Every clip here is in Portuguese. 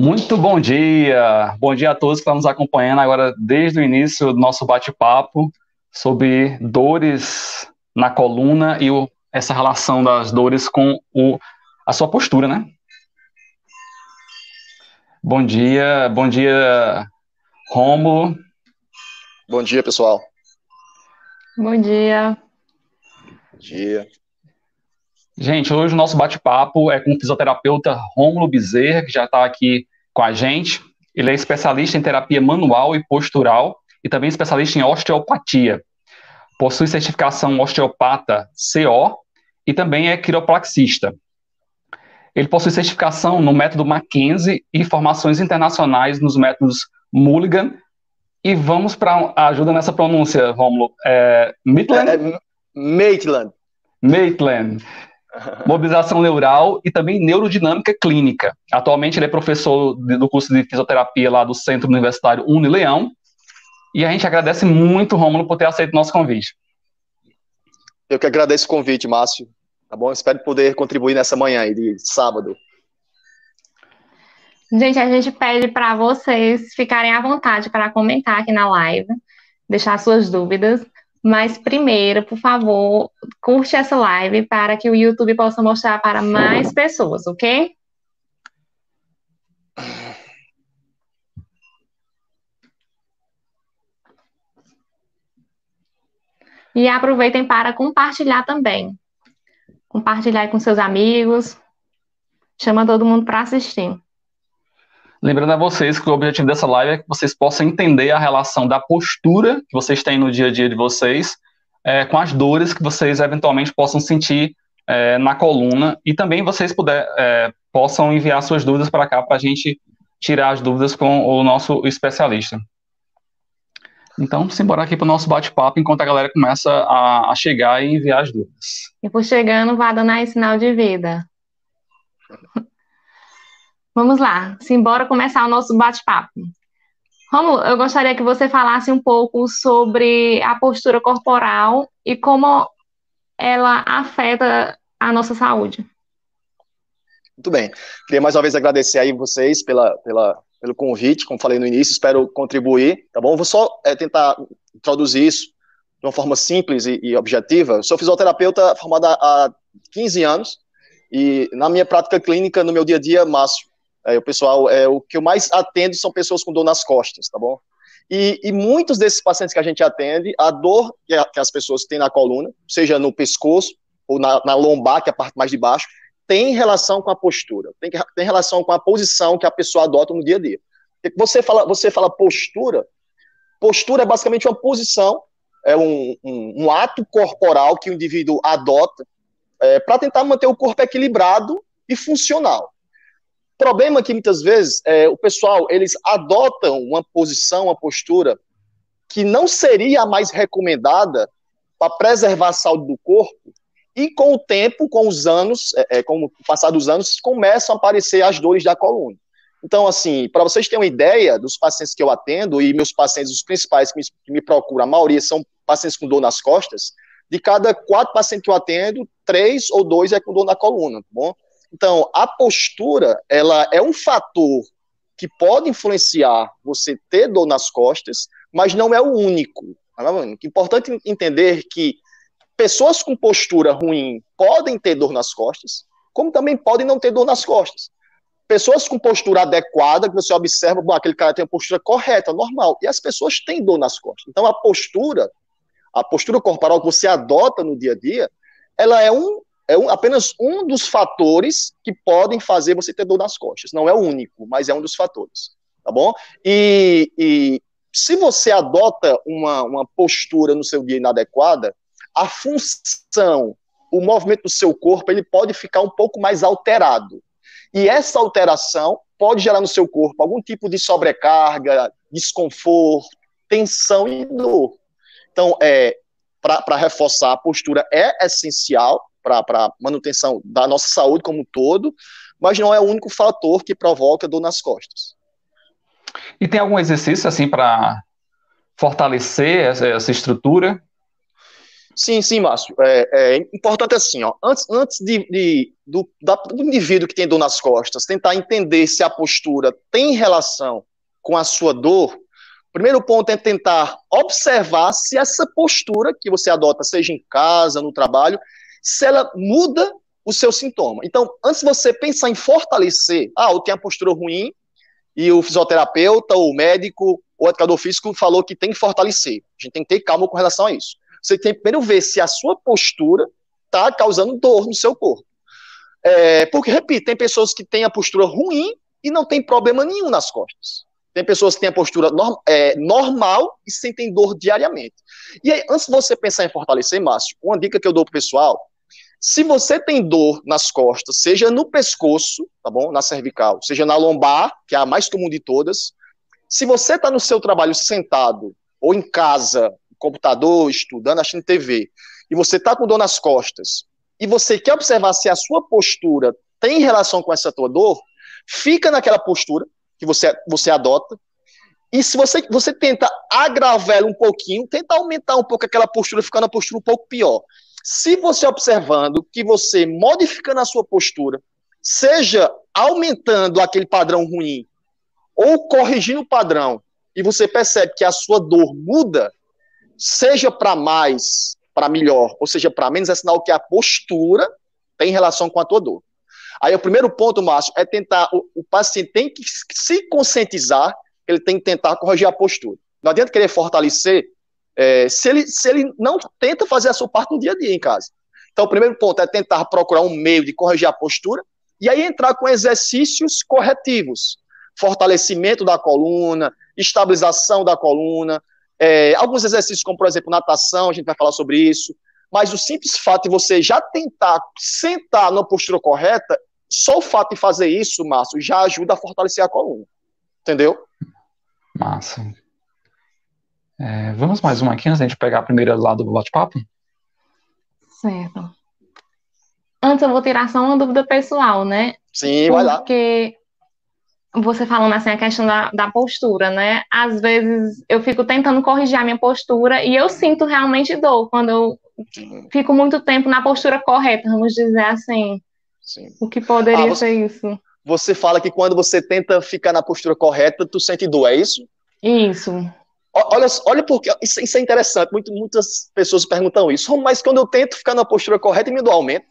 Muito bom dia, bom dia a todos que estão nos acompanhando agora desde o início do nosso bate-papo sobre dores na coluna e o, essa relação das dores com o, a sua postura, né? Bom dia, bom dia, Romulo. Bom dia, pessoal. Bom dia. Bom dia. Gente, hoje o nosso bate-papo é com o fisioterapeuta Rômulo Bezerra, que já está aqui com a gente. Ele é especialista em terapia manual e postural e também especialista em osteopatia. Possui certificação osteopata CO e também é quiropraxista. Ele possui certificação no método Mackenzie e formações internacionais nos métodos Mulligan. E vamos para a ajuda nessa pronúncia, Rômulo. É, Maitland? É, é, Maitland. Maitland mobilização neural e também neurodinâmica clínica. Atualmente ele é professor do curso de fisioterapia lá do Centro Universitário Unileão. E a gente agradece muito, Rômulo, por ter aceito o nosso convite. Eu que agradeço o convite, Márcio. Tá bom? Espero poder contribuir nessa manhã aí de sábado. Gente, a gente pede para vocês ficarem à vontade para comentar aqui na live, deixar suas dúvidas. Mas primeiro, por favor, curte essa live para que o YouTube possa mostrar para mais pessoas, ok? E aproveitem para compartilhar também. Compartilhar com seus amigos. Chama todo mundo para assistir. Lembrando a vocês que o objetivo dessa live é que vocês possam entender a relação da postura que vocês têm no dia a dia de vocês é, com as dores que vocês eventualmente possam sentir é, na coluna e também vocês puder, é, possam enviar suas dúvidas para cá para a gente tirar as dúvidas com o nosso especialista. Então, simbora aqui para o nosso bate-papo enquanto a galera começa a, a, chegar e enviar as dúvidas. E por chegando, vá aí sinal de vida. Vamos lá, simbora começar o nosso bate-papo. Romulo, eu gostaria que você falasse um pouco sobre a postura corporal e como ela afeta a nossa saúde. Muito bem. Queria mais uma vez agradecer aí vocês pela, pela, pelo convite, como falei no início, espero contribuir, tá bom? Vou só é, tentar introduzir isso de uma forma simples e, e objetiva. Sou fisioterapeuta formado há 15 anos e na minha prática clínica, no meu dia a dia, Márcio, é, o pessoal, é, o que eu mais atendo são pessoas com dor nas costas, tá bom? E, e muitos desses pacientes que a gente atende, a dor que, a, que as pessoas têm na coluna, seja no pescoço ou na, na, lombar, que é a parte mais de baixo, tem relação com a postura, tem, tem relação com a posição que a pessoa adota no dia a dia. Você fala, você fala postura, postura é basicamente uma posição, é um, um, um ato corporal que o indivíduo adota é, para tentar manter o corpo equilibrado e funcional problema que muitas vezes é, o pessoal eles adotam uma posição, uma postura que não seria a mais recomendada para preservar a saúde do corpo e com o tempo, com os anos, é, é, com o passar dos anos, começam a aparecer as dores da coluna. Então, assim, para vocês terem uma ideia dos pacientes que eu atendo, e meus pacientes, os principais que me, que me procuram, a maioria são pacientes com dor nas costas, de cada quatro pacientes que eu atendo, três ou dois é com dor na coluna, tá bom? Então, a postura, ela é um fator que pode influenciar você ter dor nas costas, mas não é o único. É importante entender que pessoas com postura ruim podem ter dor nas costas, como também podem não ter dor nas costas. Pessoas com postura adequada, que você observa, bom, aquele cara tem a postura correta, normal, e as pessoas têm dor nas costas. Então, a postura, a postura corporal que você adota no dia a dia, ela é um é um, apenas um dos fatores que podem fazer você ter dor nas costas. Não é o único, mas é um dos fatores. Tá bom? E, e se você adota uma, uma postura no seu dia inadequada, a função, o movimento do seu corpo, ele pode ficar um pouco mais alterado. E essa alteração pode gerar no seu corpo algum tipo de sobrecarga, desconforto, tensão e dor. Então, é, para reforçar, a postura é essencial, para manutenção da nossa saúde como um todo, mas não é o único fator que provoca dor nas costas. E tem algum exercício assim para fortalecer essa, essa, estrutura? Sim, sim, Márcio. É, é importante assim, ó. Antes, antes de, de do, da, do indivíduo que tem dor nas costas, tentar entender se a postura tem relação com a sua dor, o primeiro ponto é tentar observar se essa postura que você adota, seja em casa, no trabalho, se ela muda o seu sintoma. Então, antes de você pensar em fortalecer, ah, eu tenho a postura ruim, e o fisioterapeuta, o médico, o educador físico falou que tem que fortalecer. A gente tem que ter calma com relação a isso. Você tem que primeiro ver se a sua postura está causando dor no seu corpo. É, porque, repito, tem pessoas que têm a postura ruim e não tem problema nenhum nas costas. Tem pessoas que têm a postura norm, é, normal e sentem dor diariamente. E aí, antes de você pensar em fortalecer, Márcio, uma dica que eu dou pro pessoal se você tem dor nas costas, seja no pescoço, tá bom? Na cervical, seja na lombar, que é a mais comum de todas, se você está no seu trabalho sentado ou em casa, computador, estudando, assistindo TV, e você está com dor nas costas, e você quer observar se a sua postura tem relação com essa tua dor, fica naquela postura que você, você adota, e se você, você tenta agravar ela um pouquinho, tenta aumentar um pouco aquela postura, ficando a postura um pouco pior. Se você observando que você modificando a sua postura, seja aumentando aquele padrão ruim ou corrigindo o padrão, e você percebe que a sua dor muda, seja para mais, para melhor, ou seja para menos, é sinal que a postura tem relação com a tua dor. Aí o primeiro ponto, Márcio, é tentar, o, o paciente tem que se conscientizar, ele tem que tentar corrigir a postura. Não adianta querer fortalecer é, se, ele, se ele não tenta fazer a sua parte no dia a dia em casa. Então, o primeiro ponto é tentar procurar um meio de corrigir a postura e aí entrar com exercícios corretivos. Fortalecimento da coluna, estabilização da coluna, é, alguns exercícios, como por exemplo natação, a gente vai falar sobre isso. Mas o simples fato de você já tentar sentar na postura correta, só o fato de fazer isso, Márcio, já ajuda a fortalecer a coluna. Entendeu? Massa. É, vamos mais uma aqui antes da gente pegar a primeira lá do bate-papo? Certo. Antes eu vou tirar só uma dúvida pessoal, né? Sim, vai lá. Porque você falando assim a questão da, da postura, né? Às vezes eu fico tentando corrigir a minha postura e eu sinto realmente dor quando eu fico muito tempo na postura correta, vamos dizer assim. Sim. O que poderia ah, você, ser isso? Você fala que quando você tenta ficar na postura correta, tu sente dor, é isso? Isso. Olha, olha porque isso, isso é interessante. Muito, muitas pessoas perguntam isso. Mas quando eu tento ficar na postura correta, me aumento.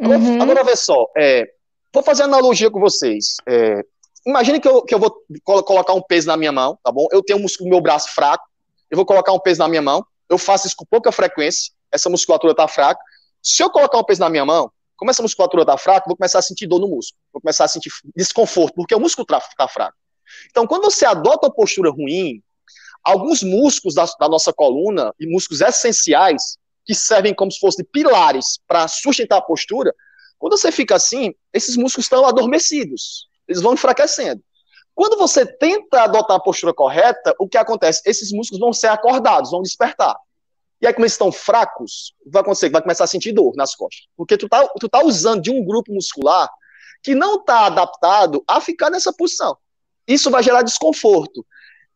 Agora, uhum. agora vê só. É, vou fazer analogia com vocês. É, imagine que eu, que eu vou colocar um peso na minha mão, tá bom? Eu tenho um músculo no meu braço fraco. Eu vou colocar um peso na minha mão. Eu faço isso com pouca frequência. Essa musculatura está fraca. Se eu colocar um peso na minha mão, como essa musculatura está fraca, vou começar a sentir dor no músculo. Vou começar a sentir desconforto, porque o músculo está tá fraco. Então, quando você adota uma postura ruim, alguns músculos da, da nossa coluna, e músculos essenciais, que servem como se fossem pilares para sustentar a postura, quando você fica assim, esses músculos estão adormecidos, eles vão enfraquecendo. Quando você tenta adotar a postura correta, o que acontece? Esses músculos vão ser acordados, vão despertar. E aí, como eles estão fracos, vai acontecer? Vai começar a sentir dor nas costas. Porque tu tá, tu tá usando de um grupo muscular que não está adaptado a ficar nessa posição. Isso vai gerar desconforto.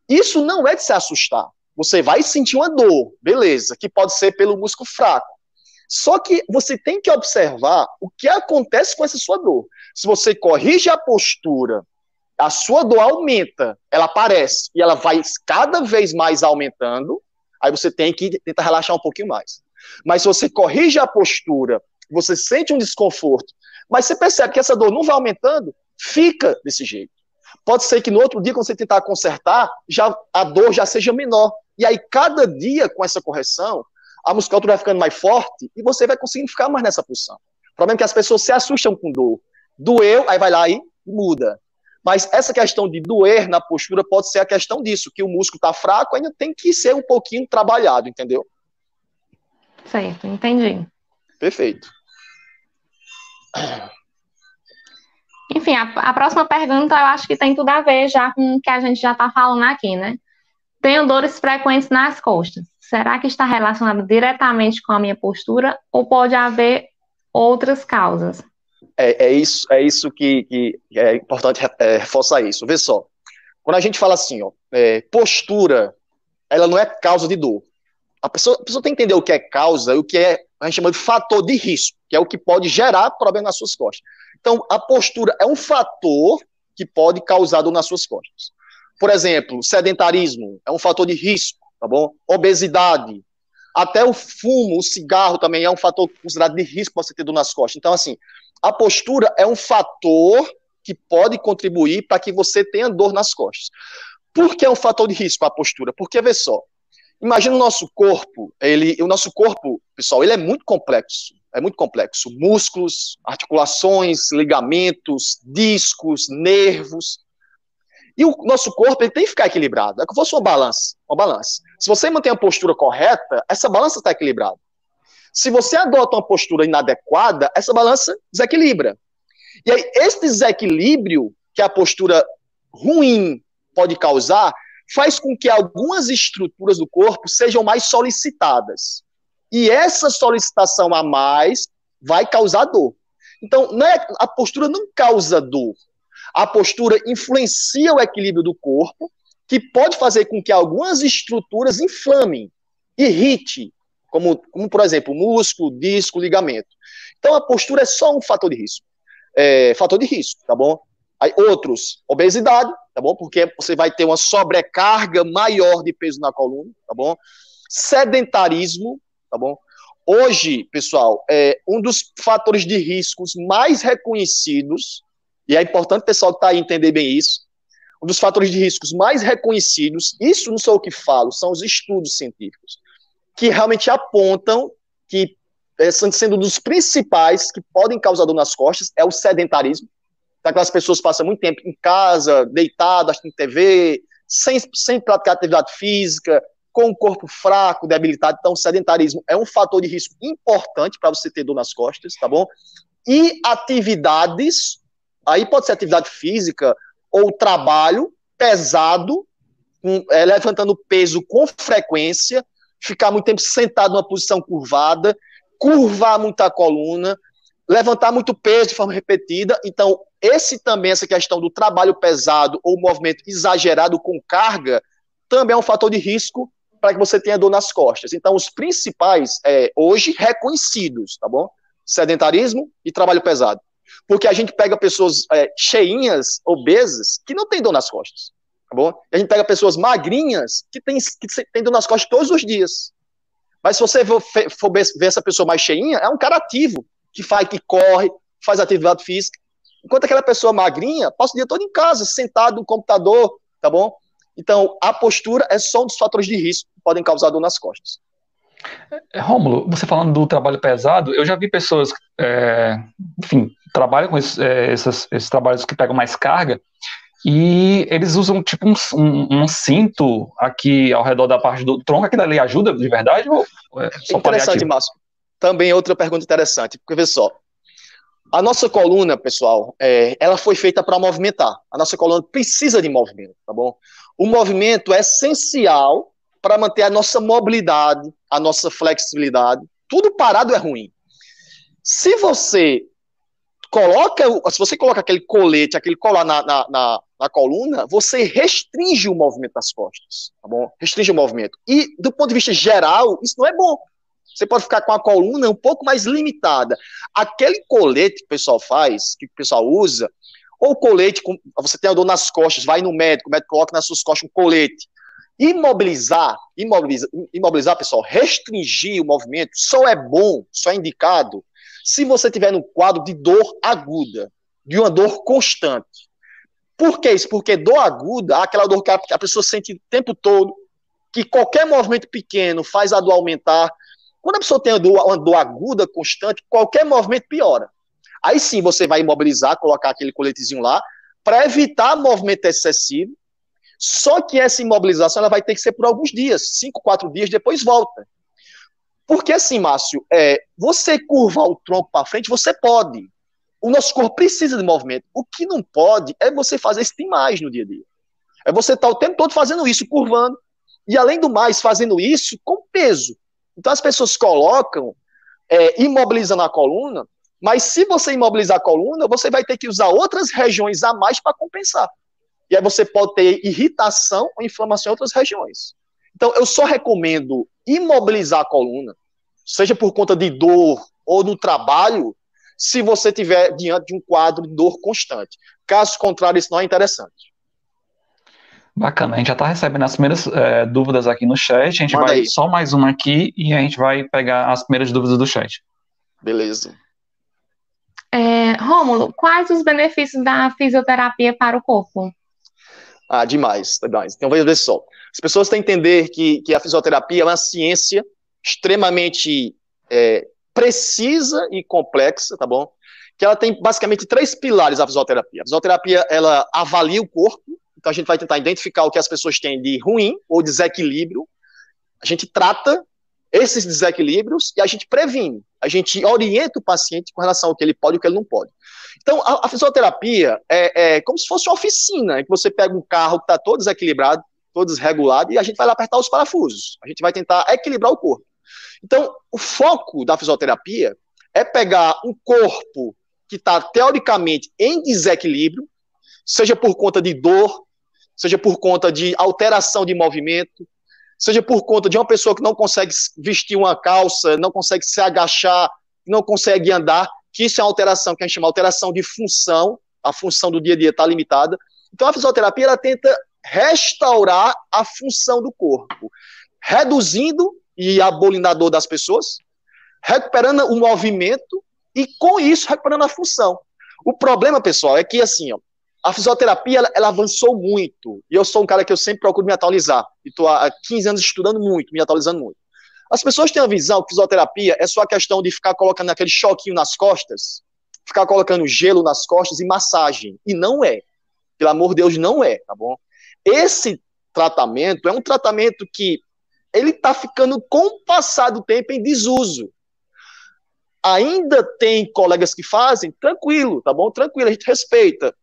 Isso não é de se assustar. Você vai sentir uma dor, beleza, que pode ser pelo músculo fraco. Só que você tem que observar o que acontece com essa sua dor. Se você corrige a postura, a sua dor aumenta, ela aparece e ela vai cada vez mais aumentando, aí você tem que tentar relaxar um pouquinho mais. Mas se você corrige a postura, você sente um desconforto, mas você percebe que essa dor não vai aumentando, fica desse jeito. Pode ser que no outro dia, quando você tentar consertar, já a dor já seja menor. E aí, cada dia com essa correção, a musculatura vai ficando mais forte e você vai conseguindo ficar mais nessa posição. O problema é que as pessoas se assustam com dor. Doeu, aí vai lá e muda. Mas essa questão de doer na postura pode ser a questão disso, que o músculo está fraco, ainda tem que ser um pouquinho trabalhado, entendeu? Certo, entendi. Perfeito. Enfim, a, a, próxima pergunta eu acho que tem tudo a ver já com o que a gente já está falando aqui, né? Tenho dores frequentes nas costas. Será que está relacionado diretamente com a minha postura ou pode haver outras causas? É, é isso, é isso que, que é importante é, reforçar isso. Vê só, quando a gente fala assim, ó, é, postura, ela não é causa de dor. a pessoa, a pessoa tem que entender o que é causa e o que é, a gente chama de fator de risco, que é o que pode gerar problema nas suas costas. Então, a postura é um fator que pode causar dor nas suas costas. Por exemplo, sedentarismo é um fator de risco, tá bom? Obesidade, até o fumo, o cigarro também é um fator considerado de risco para você ter dor nas costas. Então, assim, a postura é um fator que pode contribuir para que você tenha dor nas costas. Por que é um fator de risco a postura? Porque, vê só, imagina o nosso corpo, ele, o nosso corpo, pessoal, ele é muito complexo, é muito complexo. Músculos, articulações, ligamentos, discos, nervos. E o nosso corpo ele tem que ficar equilibrado. É como se fosse uma balança, uma balança. Se você mantém a postura correta, essa balança está equilibrada. Se você adota uma postura inadequada, essa balança desequilibra. E aí, esse desequilíbrio que a postura ruim pode causar faz com que algumas estruturas do corpo sejam mais solicitadas. E essa solicitação a mais vai causar dor. Então, não é, a postura não causa dor. A postura influencia o equilíbrio do corpo, que pode fazer com que algumas estruturas inflamem, irrite, como, como por exemplo, músculo, disco, ligamento. Então, a postura é só um fator de risco é, fator de risco, tá bom? Aí, outros, obesidade, tá bom? Porque você vai ter uma sobrecarga maior de peso na coluna, tá bom? Sedentarismo, tá bom? Hoje, pessoal, é um dos fatores de riscos mais reconhecidos, e é importante o pessoal que está aí entender bem isso, um dos fatores de riscos mais reconhecidos, isso não sou eu que falo, são os estudos científicos, que realmente apontam que é, sendo um dos principais que podem causar dor nas costas, é o sedentarismo. Então, aquelas pessoas passam muito tempo em casa, deitadas, assistindo TV, sem, sem praticar atividade física, com o corpo fraco, debilitado. Então, o sedentarismo é um fator de risco importante para você ter dor nas costas, tá bom? E atividades, aí pode ser atividade física ou trabalho pesado, um, é, levantando peso com frequência, ficar muito tempo sentado numa posição curvada, curvar muito a coluna, levantar muito peso de forma repetida. Então, esse também, essa questão do trabalho pesado ou movimento exagerado com carga, também é um fator de risco para que você tenha dor nas costas. Então, os principais, é, hoje, reconhecidos, tá bom? Sedentarismo e trabalho pesado. Porque a gente pega pessoas é, cheinhas, obesas, que não tem dor nas costas, tá bom? E a gente pega pessoas magrinhas que tem, que tem dor nas costas todos os dias. Mas se você for, for ver essa pessoa mais cheinha, é um cara ativo, que faz, que corre, faz atividade física. Enquanto aquela pessoa magrinha passa o dia todo em casa, sentado no computador, tá bom? Então, a postura é só um dos fatores de risco que podem causar dor nas costas. Rômulo, você falando do trabalho pesado, eu já vi pessoas, é, enfim, trabalham com esses, é, esses, esses trabalhos que pegam mais carga, e eles usam tipo um, um, um, cinto aqui ao redor da parte do tronco, aquilo ali ajuda de verdade? Ou é só interessante, Márcio. Também outra pergunta interessante, porque vê só, a nossa coluna, pessoal, é, ela foi feita para movimentar. A nossa coluna precisa de movimento, tá bom? O movimento é essencial para manter a nossa mobilidade, a nossa flexibilidade. Tudo parado é ruim. Se você coloca, se você coloca aquele colete, aquele colar na, na, na, na, coluna, você restringe o movimento das costas, tá bom? Restringe o movimento. E do ponto de vista geral, isso não é bom. Você pode ficar com a coluna um pouco mais limitada. Aquele colete que o pessoal faz, que o pessoal usa, ou colete, com, você tem a dor nas costas, vai no médico, o médico coloca nas suas costas um colete. Imobilizar, imobilizar, imobilizar, pessoal, restringir o movimento só é bom, só é indicado se você tiver no quadro de dor aguda, de uma dor constante. Por que isso? Porque dor aguda, aquela dor que a pessoa sente o tempo todo, que qualquer movimento pequeno faz a dor aumentar. Quando a pessoa tem uma dor, dor aguda, constante, qualquer movimento piora. Aí sim você vai imobilizar, colocar aquele coletezinho lá, para evitar movimento excessivo. Só que essa imobilização ela vai ter que ser por alguns dias, cinco, quatro dias, depois volta. Porque assim, Márcio, é, você curvar o tronco para frente, você pode. O nosso corpo precisa de movimento. O que não pode é você fazer isso demais no dia a dia. É você estar tá o tempo todo fazendo isso, curvando. E além do mais, fazendo isso com peso. Então as pessoas colocam, é, imobilizando a coluna, mas se você imobilizar a coluna, você vai ter que usar outras regiões a mais para compensar. E aí você pode ter irritação ou inflamação em outras regiões. Então, eu só recomendo imobilizar a coluna, seja por conta de dor ou no trabalho, se você tiver diante de um quadro de dor constante. Caso contrário, isso não é interessante. Bacana, a gente já está recebendo as primeiras é, dúvidas aqui no chat. A gente Manda vai aí. só mais uma aqui e a gente vai pegar as primeiras dúvidas do chat. Beleza. É, Rômulo, quais os benefícios da fisioterapia para o corpo? Ah, demais, demais. Então, veja só. As pessoas têm que entender que, que a fisioterapia é uma ciência extremamente é, precisa e complexa, tá bom? Que ela tem basicamente três pilares a fisioterapia. A fisioterapia, ela avalia o corpo, então a gente vai tentar identificar o que as pessoas têm de ruim ou desequilíbrio. A gente trata esses desequilíbrios e a gente previne, a gente orienta o paciente com relação ao que ele pode e o que ele não pode. Então, a, a fisioterapia é, é, como se fosse uma oficina, em que você pega um carro que está todo desequilibrado, todo desregulado, e a gente vai lá apertar os parafusos. A gente vai tentar equilibrar o corpo. Então, o foco da fisioterapia é pegar um corpo que está teoricamente em desequilíbrio, seja por conta de dor, seja por conta de alteração de movimento, seja por conta de uma pessoa que não consegue vestir uma calça, não consegue se agachar, não consegue andar, que isso é uma alteração que a gente chama de alteração de função, a função do dia a dia está limitada. Então a fisioterapia ela tenta restaurar a função do corpo, reduzindo e abolindo a dor das pessoas, recuperando o movimento e com isso recuperando a função. O problema, pessoal, é que assim, ó, a fisioterapia ela, ela, avançou muito. E eu sou um cara que eu sempre procuro me atualizar. E estou há 15 anos estudando muito, me atualizando muito. As pessoas têm a visão que fisioterapia é só a questão de ficar colocando aquele choquinho nas costas, ficar colocando gelo nas costas e massagem. E não é. Pelo amor de Deus, não é, tá bom? Esse tratamento é um tratamento que ele está ficando com o passar do tempo em desuso. Ainda tem colegas que fazem, tranquilo, tá bom? Tranquilo, a gente respeita.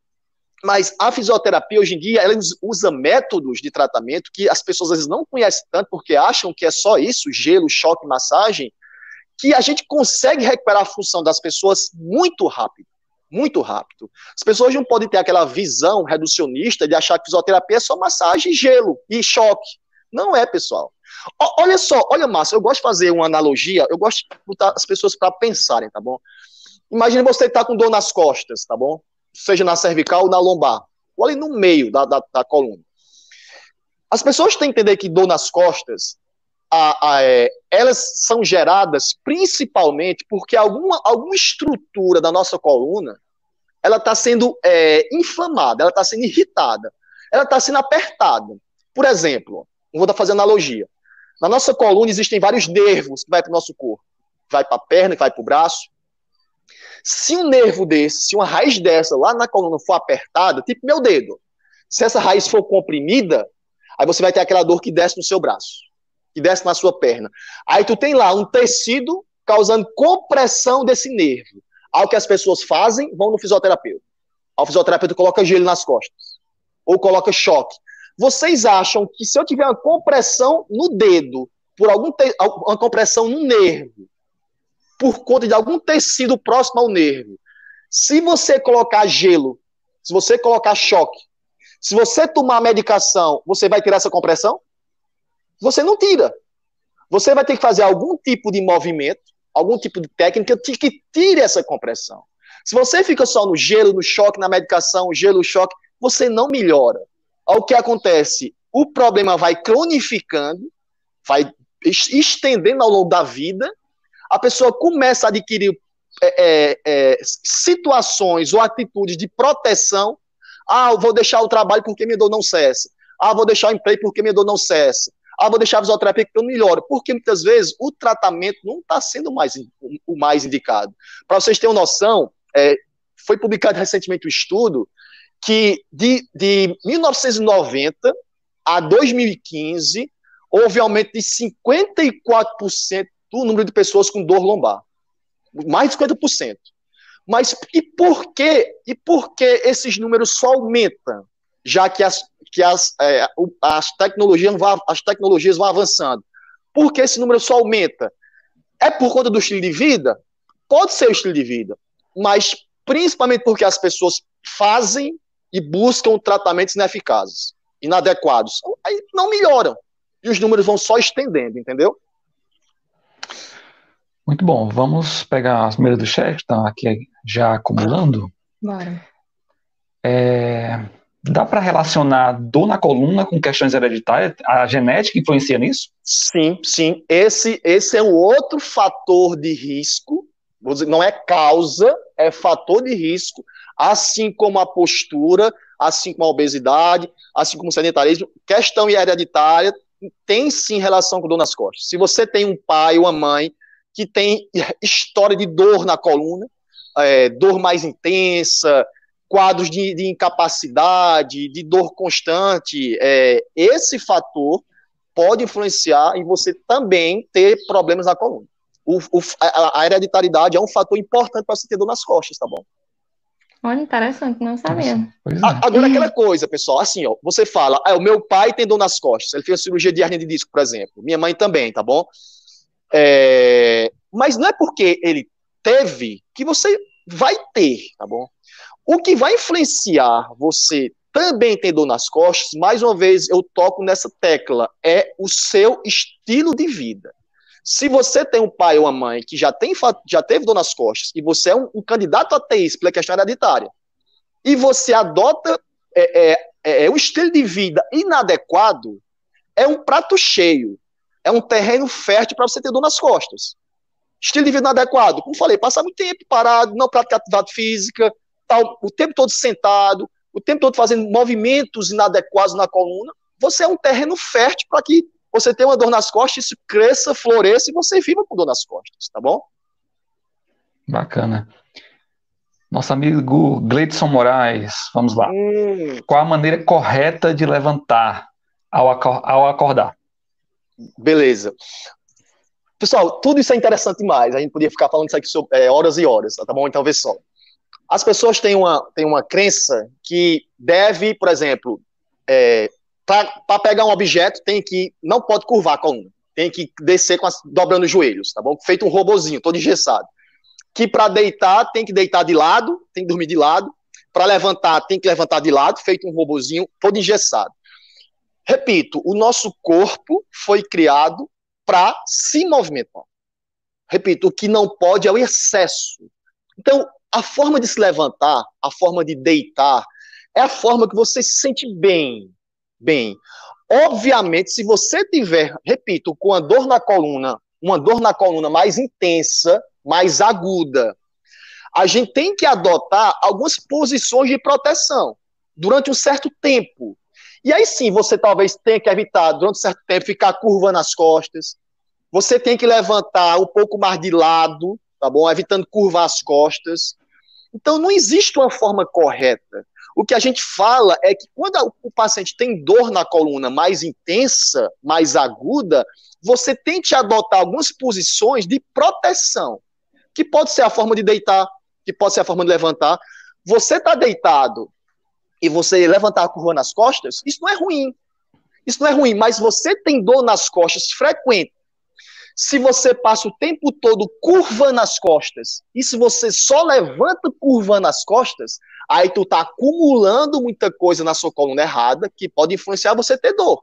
Mas a fisioterapia hoje em dia ela usa métodos de tratamento que as pessoas às vezes não conhecem tanto porque acham que é só isso, gelo, choque, massagem, que a gente consegue recuperar a função das pessoas muito rápido, muito rápido. As pessoas não podem ter aquela visão reducionista de achar que fisioterapia é só massagem, gelo e choque. Não é, pessoal. O, olha só, olha, Márcio, eu gosto de fazer uma analogia, eu gosto de botar as pessoas para pensarem, tá bom? Imagine você estar tá com dor nas costas, tá bom? Seja na cervical ou na lombar, ou ali no meio da, da, da coluna. As pessoas têm que entender que dor nas costas, a, a, é, elas são geradas principalmente porque alguma, alguma estrutura da nossa coluna ela está sendo é, inflamada, ela está sendo irritada, ela está sendo apertada. Por exemplo, vou fazer analogia. Na nossa coluna existem vários nervos que vai para o nosso corpo. Vai para a perna, vai para o braço, se um nervo desse, se uma raiz dessa lá na coluna for apertada, tipo meu dedo, se essa raiz for comprimida, aí você vai ter aquela dor que desce no seu braço, que desce na sua perna. Aí tu tem lá um tecido causando compressão desse nervo. Ao que as pessoas fazem, vão no fisioterapeuta. O fisioterapeuta coloca gelo nas costas. Ou coloca choque. Vocês acham que se eu tiver uma compressão no dedo, por algum uma compressão no nervo, por conta de algum tecido próximo ao nervo. Se você colocar gelo, se você colocar choque, se você tomar medicação, você vai tirar essa compressão? Você não tira. Você vai ter que fazer algum tipo de movimento, algum tipo de técnica que tire essa compressão. Se você fica só no gelo, no choque, na medicação, gelo, choque, você não melhora. O que acontece? O problema vai cronificando, vai estendendo ao longo da vida, a pessoa começa a adquirir é, é, é, situações ou atitudes de proteção. Ah, vou deixar o trabalho porque minha dor não cessa. Ah, vou deixar o emprego porque minha dor não cessa. Ah, vou deixar a fisioterapia porque eu melhoro. Porque muitas vezes o tratamento não está sendo mais, o mais indicado. Para vocês terem uma noção, é, foi publicado recentemente um estudo que de, de 1990 a 2015 houve aumento de 54% do número de pessoas com dor lombar. Mais de 50%. Mas e por que, e por que esses números só aumentam? Já que as, que as, é, as, tecnologias vão, as tecnologias vão avançando. Por que esse número só aumenta? É por conta do estilo de vida? Pode ser o estilo de vida, mas principalmente porque as pessoas fazem e buscam tratamentos ineficazes, inadequados. Aí não melhoram. E os números vão só estendendo, entendeu? Muito bom. Vamos pegar as primeiras do chat, estão aqui já acumulando. Bora. É, dá para relacionar dor na coluna com questões hereditárias? A genética influencia nisso? Sim, sim. Esse, esse é um outro fator de risco. Não é causa, é fator de risco, assim como a postura, assim como a obesidade, assim como o sedentarismo. Questão hereditária tem sim relação com dor nas costas. Se você tem um pai ou uma mãe que tem história de dor na coluna, é, dor mais intensa, quadros de, de, incapacidade, de dor constante, é, esse fator pode influenciar em você também ter problemas na coluna. O, o, a, a, hereditariedade é um fator importante para você ter dor nas costas, tá bom? Olha, interessante, não sabia. É. Agora, aquela coisa, pessoal, assim, ó, você fala, ah, o meu pai tem dor nas costas, ele fez cirurgia de hernia de disco, por exemplo, minha mãe também, tá bom? É, mas não é porque ele teve que você vai ter, tá bom? O que vai influenciar você também ter dor nas costas, mais uma vez eu toco nessa tecla, é o seu estilo de vida. Se você tem um pai ou uma mãe que já, tem, já teve dor nas costas e você é um, um candidato a ter isso pela questão hereditária, e você adota é, é, é, é um estilo de vida inadequado, é um prato cheio é um terreno fértil para você ter dor nas costas. Estilo de vida inadequado, como falei, passar muito tempo parado, não praticar atividade física, tal, o tempo todo sentado, o tempo todo fazendo movimentos inadequados na coluna, você é um terreno fértil para que você tenha uma dor nas costas, isso cresça, floresça e você viva com dor nas costas, tá bom? Bacana. Nosso amigo Gleidson Moraes, vamos lá. Hum. Qual a maneira correta de levantar ao, acordar? Beleza. Pessoal, tudo isso é interessante demais. A gente podia ficar falando isso aqui sobre, é, horas e horas, tá bom? Então, vê só. As pessoas têm uma, têm uma crença que deve, por exemplo, é, para pegar um objeto, tem que. Não pode curvar a coluna. Tem que descer as, dobrando os joelhos, tá bom? Feito um robozinho, todo engessado. Que para deitar, tem que deitar de lado, tem que dormir de lado. Para levantar, tem que levantar de lado, feito um robozinho, todo engessado. Repito, o nosso corpo foi criado para se movimentar. Repito, o que não pode é o excesso. Então, a forma de se levantar, a forma de deitar, é a forma que você se sente bem. Bem. Obviamente, se você tiver, repito, com a dor na coluna, uma dor na coluna mais intensa, mais aguda, a gente tem que adotar algumas posições de proteção durante um certo tempo. E aí sim, você talvez tenha que evitar, durante um certo tempo, ficar curvando as costas. Você tem que levantar um pouco mais de lado, tá bom? Evitando curvar as costas. Então, não existe uma forma correta. O que a gente fala é que quando o paciente tem dor na coluna mais intensa, mais aguda, você tente adotar algumas posições de proteção, que pode ser a forma de deitar, que pode ser a forma de levantar. Você está deitado e você levantar a curva nas costas, isso não é ruim. Isso não é ruim, mas você tem dor nas costas frequente. Se você passa o tempo todo curva nas costas, e se você só levanta curva nas costas, aí tu tá acumulando muita coisa na sua coluna errada que pode influenciar você ter dor.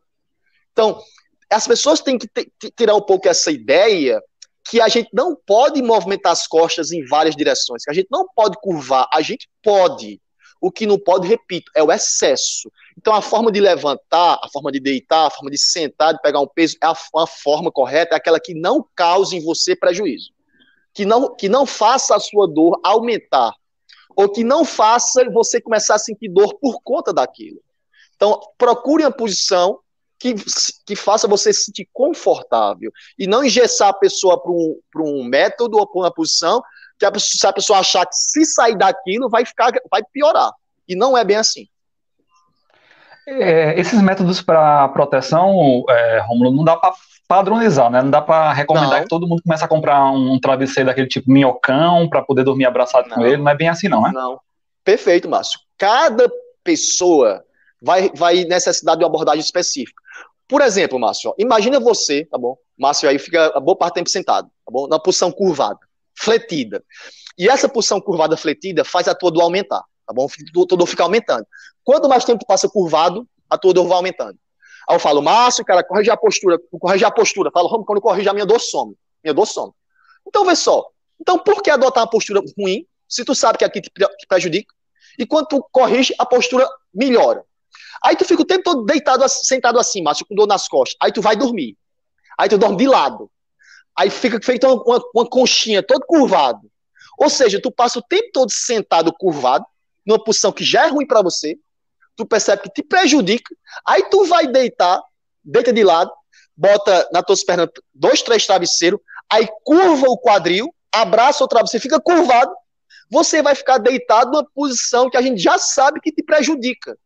Então, as pessoas têm que tirar um pouco essa ideia que a gente não pode movimentar as costas em várias direções, que a gente não pode curvar, a gente pode, o que não pode, repito, é o excesso. Então, a forma de levantar, a forma de deitar, a forma de sentar, de pegar um peso, é a, a forma correta, é aquela que não cause em você prejuízo. Que não, que não faça a sua dor aumentar. Ou que não faça você começar a sentir dor por conta daquilo. Então, procure uma posição que, que faça você se sentir confortável. E não engessar a pessoa para um, um método ou para uma posição que a pessoa, se a pessoa achar que se sair daquilo vai ficar, vai piorar. E não é bem assim. É, esses métodos para proteção, é, Romulo, não dá para padronizar, né? Não dá para recomendar não. que todo mundo comece a comprar um travesseiro daquele tipo minhocão para poder dormir abraçado não. com ele. Não é bem assim, não, né? Não. Perfeito, Márcio. Cada pessoa vai, vai necessitar de uma abordagem específica. Por exemplo, Márcio, imagina você, tá bom? Márcio aí fica a boa parte do tempo sentado, tá bom? Na posição curvada fletida. E essa posição curvada fletida faz a tua dor aumentar, tá bom? A tua dor fica aumentando. Quanto mais tempo passa curvado, a tua dor vai aumentando. Aí eu falo, Márcio, cara, corrige a postura, corrige a postura. Falo, quando corrige a minha dor some. Minha dor some. Então, vê só. Então, por que adotar uma postura ruim, se tu sabe que aqui te prejudica? E quando tu corrige, a postura melhora. Aí tu fica o tempo todo deitado, sentado assim, Márcio, com dor nas costas. Aí tu vai dormir. Aí tu dorme de lado. Aí fica feito uma, uma conchinha todo curvado. Ou seja, tu passa o tempo todo sentado curvado, numa posição que já é ruim para você, tu percebe que te prejudica, aí tu vai deitar, deita de lado, bota nas tuas pernas dois, três travesseiros, aí curva o quadril, abraça o travesseiro, fica curvado, você vai ficar deitado numa posição que a gente já sabe que te prejudica.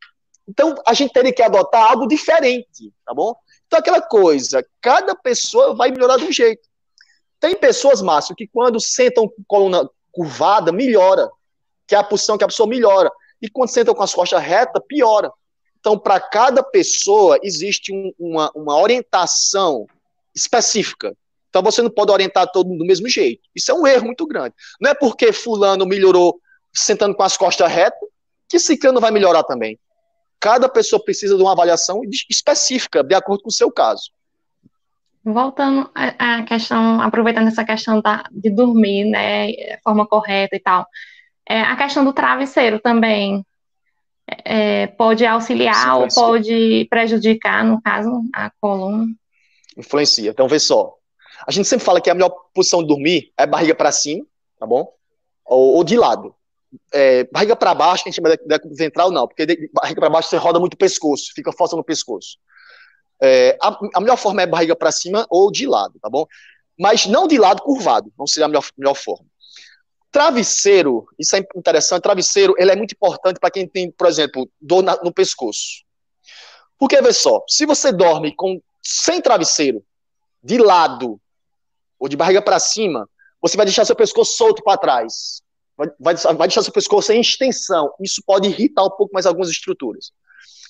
Então, a gente teria que adotar algo diferente, tá bom? Então, aquela coisa, cada pessoa vai melhorar de um jeito. Tem pessoas, Márcio, que quando sentam com coluna curvada, melhora, que é a posição que a pessoa melhora. E quando sentam com as costas retas, piora. Então, para cada pessoa, existe um, uma, uma orientação específica. Então, você não pode orientar todo mundo do mesmo jeito. Isso é um erro muito grande. Não é porque fulano melhorou sentando com as costas retas, que ciclano vai melhorar também. Cada pessoa precisa de uma avaliação específica, de acordo com o seu caso. Voltando à questão, aproveitando essa questão da, de dormir, né, forma correta e tal, é, a questão do travesseiro também é, pode auxiliar ou pode prejudicar, no caso, a coluna? Influencia. Então, vê só. A gente sempre fala que a melhor posição de dormir é barriga para cima, tá bom? Ou, ou de lado é, barriga para baixo, que a gente chama de decúbito ventral, não, porque de, barriga para baixo você roda muito o pescoço, fica força no pescoço. É, a, a, melhor forma é barriga para cima ou de lado, tá bom? Mas não de lado curvado, não seria a melhor, melhor forma. Travesseiro, isso é interessante, travesseiro, ele é muito importante para quem tem, por exemplo, dor na, no pescoço. Porque, vê só, se você dorme com sem travesseiro, de lado, ou de barriga para cima, você vai deixar seu pescoço solto para trás vai, vai deixar seu pescoço em extensão. Isso pode irritar um pouco mais algumas estruturas.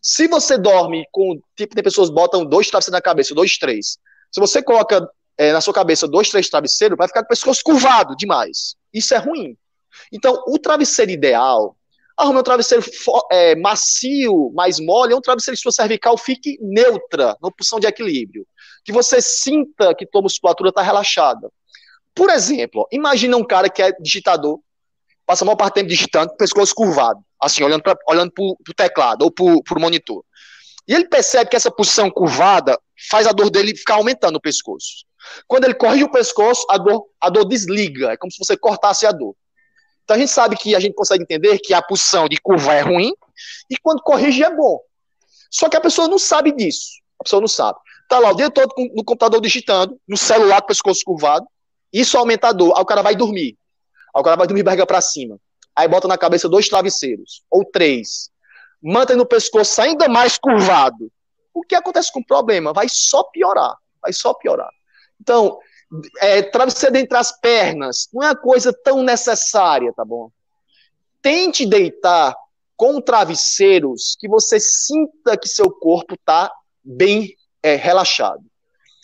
Se você dorme com. Tipo, tem pessoas que botam dois travesseiros na cabeça, dois, três. Se você coloca é, na sua cabeça dois, três travesseiros, vai ficar com o pescoço curvado demais. Isso é ruim. Então, o travesseiro ideal, arrume um travesseiro é, macio, mais mole, é um travesseiro que sua cervical fique neutra, na posição de equilíbrio. Que você sinta que tua musculatura está relaxada. Por exemplo, imagina um cara que é digitador, passa a maior parte do tempo digitando, pescoço curvado, assim, olhando para olhando o teclado ou para o monitor. E ele percebe que essa posição curvada faz a dor dele ficar aumentando o pescoço. Quando ele corrige o pescoço, a dor, a dor desliga, é como se você cortasse a dor. Então a gente sabe que a gente consegue entender que a posição de curva é ruim e quando corrige é bom. Só que a pessoa não sabe disso. A pessoa não sabe. Tá lá o dia todo no computador digitando, no celular com o pescoço curvado, isso aumenta a dor. Aí o cara vai dormir. Aí o cara vai dormir barriga para cima. Aí bota na cabeça dois travesseiros, ou três. Mantém no pescoço ainda mais curvado. O que acontece com o problema? Vai só piorar. Vai só piorar. Então, é, travesseiro entre as pernas não é uma coisa tão necessária, tá bom? Tente deitar com travesseiros que você sinta que seu corpo está bem é, relaxado.